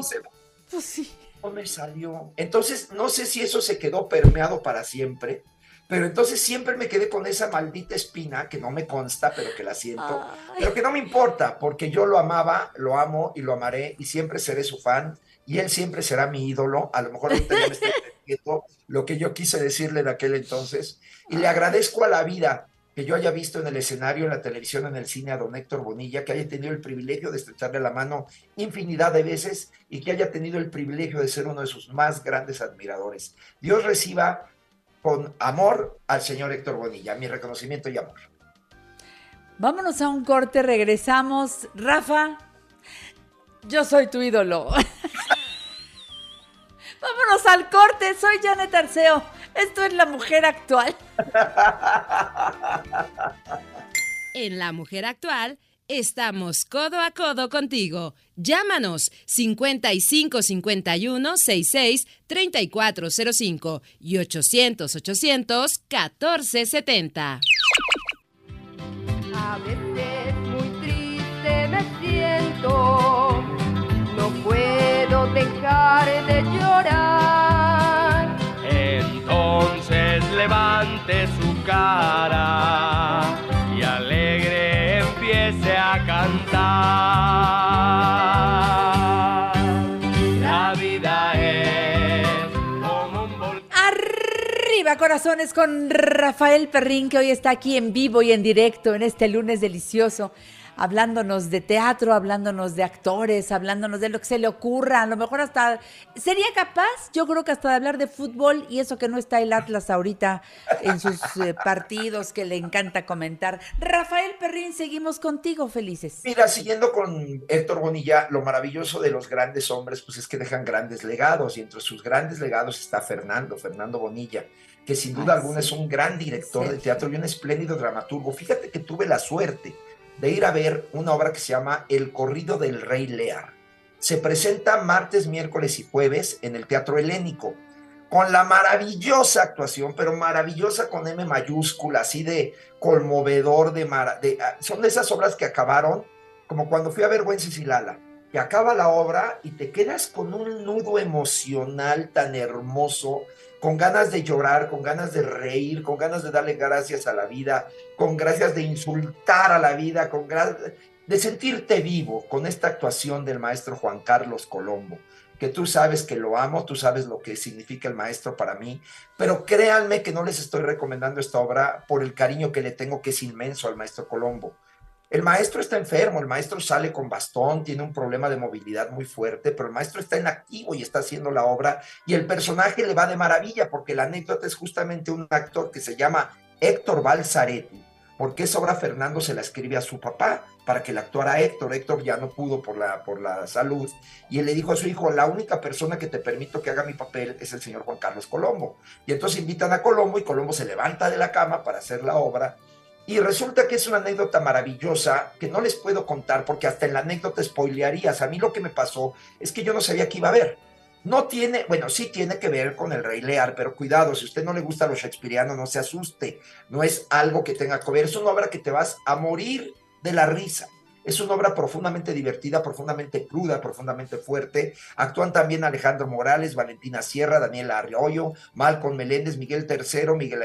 Pues sí. No me salió. Entonces, no sé si eso se quedó permeado para siempre, pero entonces siempre me quedé con esa maldita espina que no me consta, pero que la siento, pero que no me importa, porque yo lo amaba, lo amo y lo amaré y siempre seré su fan y él siempre será mi ídolo. A lo mejor ahorita me estoy *laughs* lo que yo quise decirle de aquel entonces. Y le agradezco a la vida que yo haya visto en el escenario, en la televisión, en el cine a don Héctor Bonilla, que haya tenido el privilegio de estrecharle la mano infinidad de veces y que haya tenido el privilegio de ser uno de sus más grandes admiradores. Dios reciba con amor al señor Héctor Bonilla, mi reconocimiento y amor. Vámonos a un corte, regresamos. Rafa, yo soy tu ídolo. *laughs* Vámonos al corte, soy Janet Arceo. Esto es La Mujer Actual. En La Mujer Actual estamos codo a codo contigo. Llámanos 55 51 66 3405 y 800 800 1470. A veces muy triste me siento, no puedo dejar de llorar. Entonces levante su cara Corazones, con Rafael Perrín, que hoy está aquí en vivo y en directo en este lunes delicioso hablándonos de teatro, hablándonos de actores, hablándonos de lo que se le ocurra. A lo mejor hasta sería capaz, yo creo que hasta de hablar de fútbol y eso que no está el Atlas ahorita en sus eh, partidos que le encanta comentar. Rafael Perrín, seguimos contigo, felices. Mira, siguiendo con Héctor Bonilla, lo maravilloso de los grandes hombres, pues es que dejan grandes legados y entre sus grandes legados está Fernando, Fernando Bonilla que sin duda alguna es un gran director de teatro y un espléndido dramaturgo. Fíjate que tuve la suerte de ir a ver una obra que se llama El corrido del rey Lear. Se presenta martes, miércoles y jueves en el Teatro Helénico, con la maravillosa actuación, pero maravillosa con M mayúscula, así de conmovedor, de, de ah, son de esas obras que acabaron como cuando fui a ver Lala, acaba la obra y te quedas con un nudo emocional tan hermoso con ganas de llorar, con ganas de reír, con ganas de darle gracias a la vida, con gracias de insultar a la vida, con de sentirte vivo con esta actuación del maestro Juan Carlos Colombo, que tú sabes que lo amo, tú sabes lo que significa el maestro para mí, pero créanme que no les estoy recomendando esta obra por el cariño que le tengo, que es inmenso al maestro Colombo. El maestro está enfermo, el maestro sale con bastón, tiene un problema de movilidad muy fuerte, pero el maestro está en activo y está haciendo la obra y el personaje le va de maravilla porque la anécdota es justamente un actor que se llama Héctor Balzaretti, porque esa obra Fernando se la escribe a su papá para que la actuara Héctor. Héctor ya no pudo por la, por la salud y él le dijo a su hijo, la única persona que te permito que haga mi papel es el señor Juan Carlos Colombo. Y entonces invitan a Colombo y Colombo se levanta de la cama para hacer la obra y resulta que es una anécdota maravillosa que no les puedo contar porque hasta en la anécdota spoilearías. A mí lo que me pasó es que yo no sabía que iba a ver. No tiene, bueno, sí tiene que ver con el Rey Lear, pero cuidado, si usted no le gusta lo shakespeariano, no se asuste. No es algo que tenga que ver, es una obra que te vas a morir de la risa. Es una obra profundamente divertida, profundamente cruda, profundamente fuerte. Actúan también Alejandro Morales, Valentina Sierra, Daniela Arroyo, Malcolm Meléndez, Miguel III, Miguel,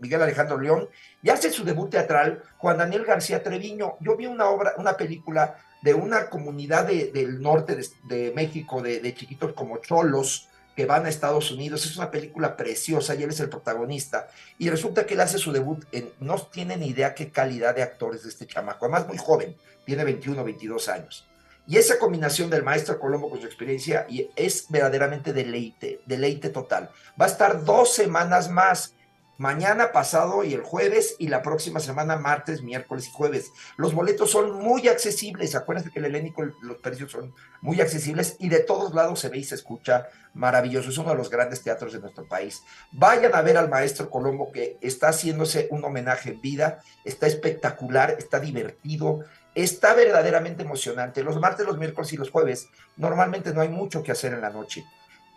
Miguel Alejandro León. Y hace su debut teatral Juan Daniel García Treviño. Yo vi una obra, una película de una comunidad del norte de, México, de, de, chiquitos como cholos, que van a Estados Unidos. Es una película preciosa y él es el protagonista. Y resulta que él hace su debut, en, no tiene ni idea qué calidad de actores de este chamaco, además muy joven, tiene 21 o 22 años. Y esa combinación del maestro Colombo con su experiencia y es verdaderamente deleite, deleite total. Va a estar dos semanas más, mañana pasado y el jueves y la próxima semana martes, miércoles y jueves. Los boletos son muy accesibles, acuérdense que el helénico los precios son muy accesibles y de todos lados se ve y se escucha maravilloso, es uno de los grandes teatros de nuestro país. Vayan a ver al maestro Colombo que está haciéndose un homenaje en vida, está espectacular, está divertido, está verdaderamente emocionante. Los martes, los miércoles y los jueves normalmente no hay mucho que hacer en la noche.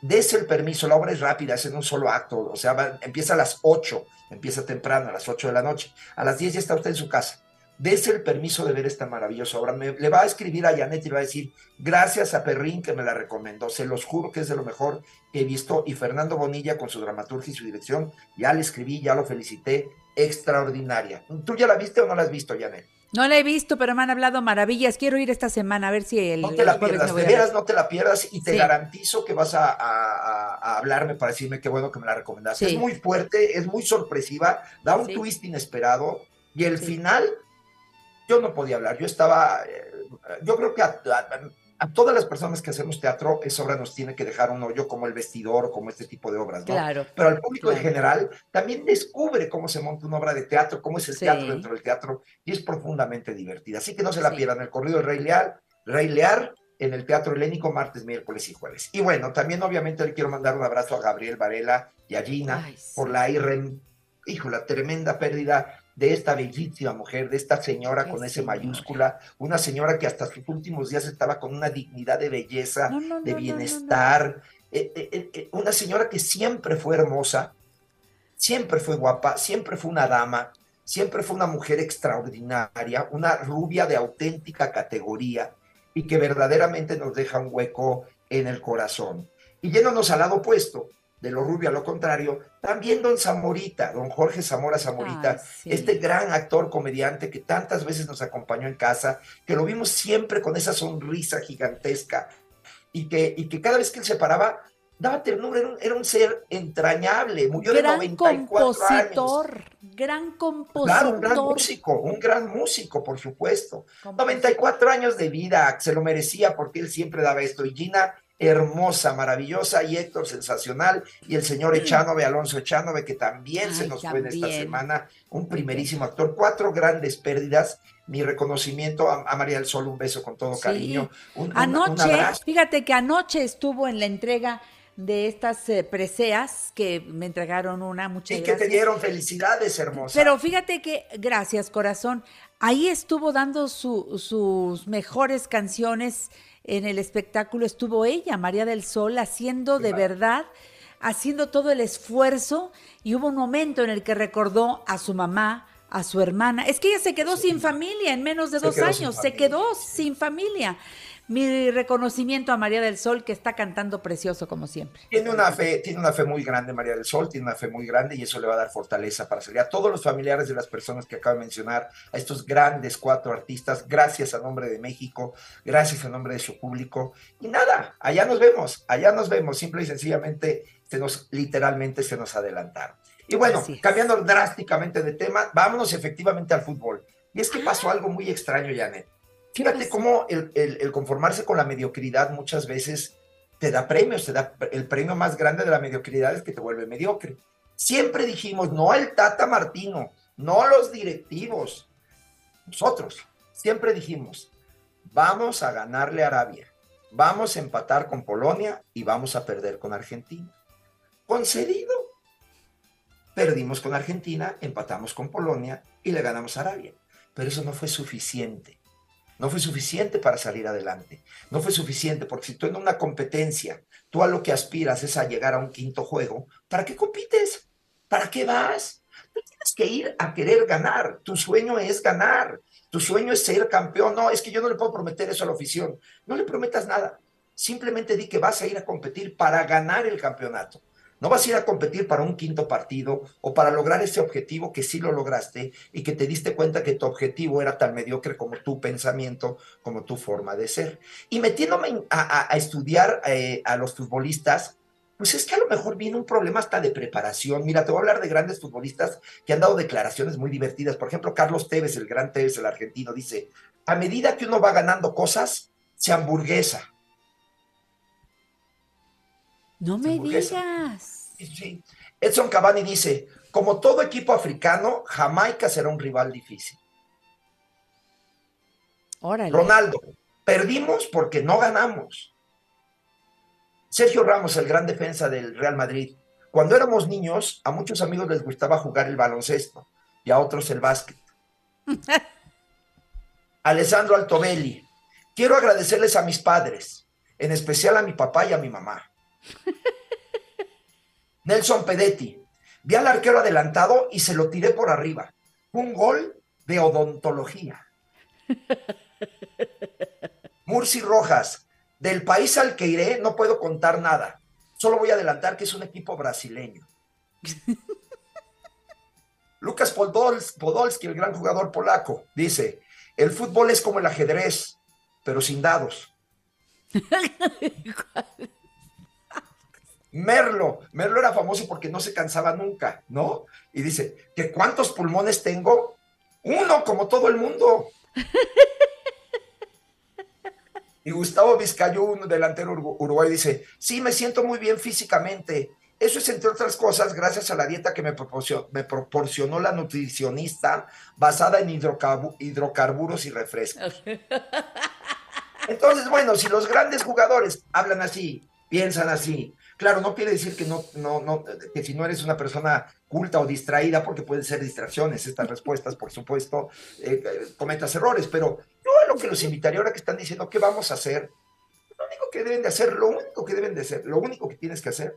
Dese el permiso, la obra es rápida, es en un solo acto, o sea, empieza a las 8, empieza temprano, a las 8 de la noche. A las 10 ya está usted en su casa. Dese el permiso de ver esta maravillosa obra. le va a escribir a Janet y le va a decir, gracias a Perrín que me la recomendó. Se los juro que es de lo mejor que he visto. Y Fernando Bonilla con su dramaturgia y su dirección, ya le escribí, ya lo felicité. Extraordinaria. ¿Tú ya la viste o no la has visto, Janet? No la he visto, pero me han hablado maravillas. Quiero ir esta semana a ver si el. No te la pierdas, de veras no te la pierdas y te garantizo que vas a, hablarme para decirme qué bueno que me la recomendaste. Es muy fuerte, es muy sorpresiva, da un twist inesperado y el final, yo no podía hablar. Yo estaba, eh, yo creo que a todas las personas que hacemos teatro, esa obra nos tiene que dejar un hoyo como el vestidor, como este tipo de obras, ¿no? Claro. Pero al público en general también descubre cómo se monta una obra de teatro, cómo es el teatro dentro del teatro, y es profundamente divertida. Así que no se la pierdan, el corrido del Rey Leal, Rey Lear, en el Teatro Helénico, martes, miércoles y jueves. Y bueno, también obviamente le quiero mandar un abrazo a Gabriel Varela y a Gina por la irren, hijo, la tremenda pérdida de esta bellísima mujer, de esta señora con ese mayúscula, una señora que hasta sus últimos días estaba con una dignidad de belleza, de bienestar, eh, eh, eh, una señora que siempre fue hermosa, siempre fue guapa, siempre fue una dama, siempre fue una mujer extraordinaria, una rubia de auténtica categoría y que verdaderamente nos deja un hueco en el corazón. Y yéndonos al lado opuesto, de lo rubio a lo contrario, también don Zamorita, don Jorge Zamora Zamorita, este gran actor comediante que tantas veces nos acompañó en casa, que lo vimos siempre con esa sonrisa gigantesca y que, y que cada vez que él se paraba daba ternura, era un, ser entrañable, murió gran de 94 compositor, Gran compositor, Claro, un gran músico, un gran músico, por supuesto. 94 años de vida, se lo merecía porque él siempre daba esto. Y Gina hermosa, maravillosa, y Héctor sensacional, y el señor Echanove, Alonso Echanove, que también se nos fue en esta semana, un primerísimo actor, cuatro grandes pérdidas, mi reconocimiento a, María del Sol, un beso con todo cariño. anoche, fíjate que anoche estuvo en la entrega de estas eh, preseas que me entregaron una, muchas Y que te dieron felicidades, hermosa. Pero fíjate que, gracias, corazón, ahí estuvo dando sus mejores canciones en el espectáculo estuvo ella, María del Sol, haciendo de verdad, haciendo todo el esfuerzo y hubo un momento en el que recordó a su mamá, a su hermana. Es que ella se quedó sin familia en menos de dos años, se quedó sin familia mi reconocimiento a María del Sol, que está cantando precioso como siempre. Tiene una fe, tiene una fe muy grande María del Sol, tiene una fe muy grande y eso le va a dar fortaleza para salir a todos los familiares de las personas que acabo de mencionar, a estos grandes cuatro artistas, gracias a nombre de México, gracias a nombre de su público. Y nada, allá nos vemos, allá nos vemos, simple y sencillamente se nos, literalmente se nos adelantaron. Y bueno, cambiando drásticamente de tema, vámonos efectivamente al fútbol. Y es que pasó algo muy extraño, Janet. Fíjate cómo el, conformarse con la mediocridad muchas veces te da premios, te da el premio más grande de la mediocridad es que te vuelve mediocre. Siempre dijimos, no el Tata Martino, no los directivos, nosotros, siempre dijimos, vamos a ganarle a Arabia, vamos a empatar con Polonia y vamos a perder con Argentina. Concedido. Perdimos con Argentina, empatamos con Polonia y le ganamos a Arabia. Pero eso no fue suficiente No fue suficiente para salir adelante. No fue suficiente porque si tú en una competencia, tú a lo que aspiras es a llegar a un quinto juego, ¿para qué compites? ¿Para qué vas? Tú tienes que ir a querer ganar. Tu sueño es ganar. Tu sueño es ser campeón. No, es que yo no le puedo prometer eso a la afición. No le prometas nada. Simplemente di que vas a ir a competir para ganar el campeonato. No vas a ir a competir para un quinto partido o para lograr ese objetivo que sí lo lograste y que te diste cuenta que tu objetivo era tan mediocre como tu pensamiento, como tu forma de ser. Y metiéndome a, a- estudiar eh, a los futbolistas, pues es que a lo mejor viene un problema hasta de preparación. Mira, te voy a hablar de grandes futbolistas que han dado declaraciones muy divertidas. Por ejemplo, Carlos Tevez, el gran Tevez, el argentino, dice, a medida que uno va ganando cosas, se hamburguesa. No me digas. Sí. Edson Cavani dice, como todo equipo africano, Jamaica será un rival difícil. Órale. Ronaldo, perdimos porque no ganamos. Sergio Ramos, el gran defensa del Real Madrid. Cuando éramos niños, a muchos amigos les gustaba jugar el baloncesto y a otros el básquet. *laughs* Alessandro Altobelli, quiero agradecerles a mis padres, en especial a mi papá y a mi mamá. *laughs* Nelson Pedetti, vi al arquero adelantado y se lo tiré por arriba. Un gol de odontología. *laughs* Murci Rojas, del país al que iré no puedo contar nada. Solo voy a adelantar que es un equipo brasileño. *laughs* Lucas Podols- Podolski, el gran jugador polaco, dice, el fútbol es como el ajedrez, pero sin dados. Merlo, Merlo era famoso porque no se cansaba nunca, ¿no? Y dice, ¿que cuántos pulmones tengo? Uno, como todo el mundo. Y Gustavo Vizcayo, un delantero urugu- uruguayo, dice, sí, me siento muy bien físicamente. Eso es, entre otras cosas, gracias a la dieta que me proporcionó, me proporcionó la nutricionista basada en hidrocarbu- hidrocarburos y refrescos. *laughs* Entonces, bueno, si los grandes jugadores hablan así, piensan así, claro, no quiere decir que no, no, no, que si no eres una persona culta o distraída, porque pueden ser distracciones estas respuestas, por supuesto, eh, eh, cometas errores, pero yo a lo que los invitaría ahora que están diciendo qué vamos a hacer, lo único que deben de hacer, lo único que deben de hacer, lo único que tienes que hacer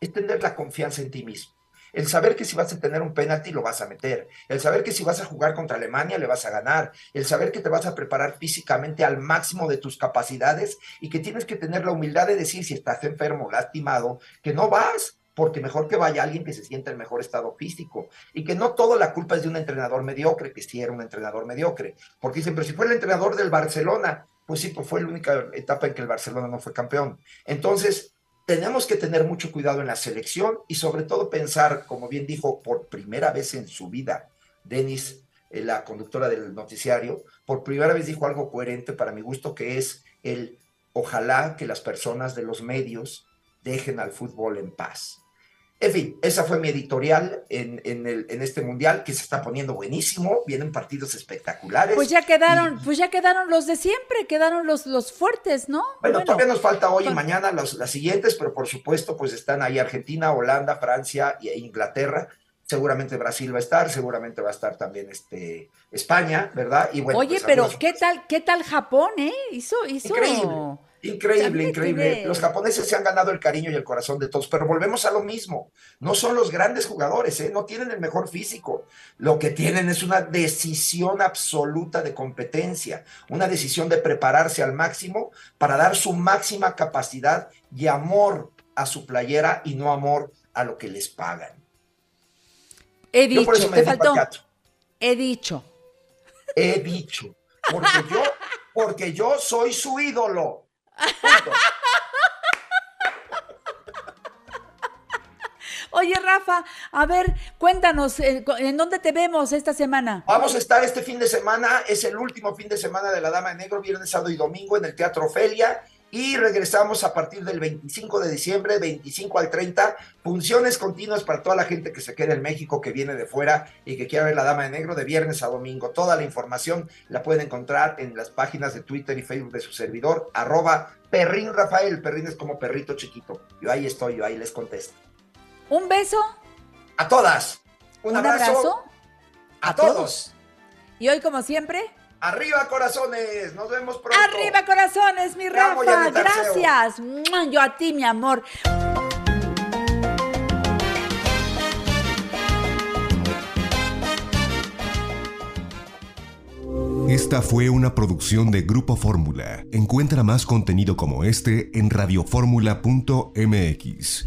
es tener la confianza en ti mismo. El saber que si vas a tener un penalti lo vas a meter. El saber que si vas a jugar contra Alemania le vas a ganar. El saber que te vas a preparar físicamente al máximo de tus capacidades y que tienes que tener la humildad de decir si estás enfermo, lastimado, que no vas, porque mejor que vaya alguien que se sienta en mejor estado físico. Y que no toda la culpa es de un entrenador mediocre, que sí era un entrenador mediocre. Porque dicen, pero si fue el entrenador del Barcelona, pues sí, pues fue la única etapa en que el Barcelona no fue campeón. Entonces, tenemos que tener mucho cuidado en la selección y sobre todo pensar, como bien dijo por primera vez en su vida, Denis, eh, la conductora del noticiario, por primera vez dijo algo coherente para mi gusto, que es el ojalá que las personas de los medios dejen al fútbol en paz. En fin, esa fue mi editorial en, en el- en este mundial que se está poniendo buenísimo, vienen partidos espectaculares. Pues ya quedaron, pues ya quedaron los de siempre, quedaron los, los fuertes, ¿no? Bueno, todavía nos falta hoy y mañana los- las siguientes, pero por supuesto, pues están ahí Argentina, Holanda, Francia e Inglaterra. Seguramente Brasil va a estar, seguramente va a estar también este, España, ¿verdad? Y bueno, Oye, pues, pero algunos- ¿qué tal, qué tal Japón, eh? Hizo, hizo. Increíble. Increíble, increíble. Los japoneses se han ganado el cariño y el corazón de todos, pero volvemos a lo mismo. No son los grandes jugadores, ¿eh? no tienen el mejor físico. Lo que tienen es una decisión absoluta de competencia, una decisión de prepararse al máximo para dar su máxima capacidad y amor a su playera y no amor a lo que les pagan. He Yo por dicho, eso me te faltó. He dicho. He dicho, porque yo, porque yo soy su ídolo. Oye, Rafa, a ver, cuéntanos, eh, ¿en dónde te vemos esta semana? Vamos a estar este fin de semana, es el último fin de semana de la Dama de Negro, viernes, sábado y domingo en el Teatro Ofelia. Y regresamos a partir del 25 de diciembre, 25 al 30, funciones continuas para toda la gente que se queda en México, que viene de fuera y que quiera ver la Dama de Negro de viernes a domingo. Toda la información la pueden encontrar en las páginas de Twitter y Facebook de su servidor, arroba Perrín Rafael. Perrín es como perrito chiquito. Yo ahí estoy, yo ahí les contesto. Un beso, A todas. Un, un abrazo, abrazo a todos. y hoy como siempre, Arriba, corazones. Nos vemos pronto. Arriba, corazones, mi Rafa. Gracias. Yo a ti, mi amor. Esta fue una producción de Grupo Fórmula. Encuentra más contenido como este en radioformula.mx.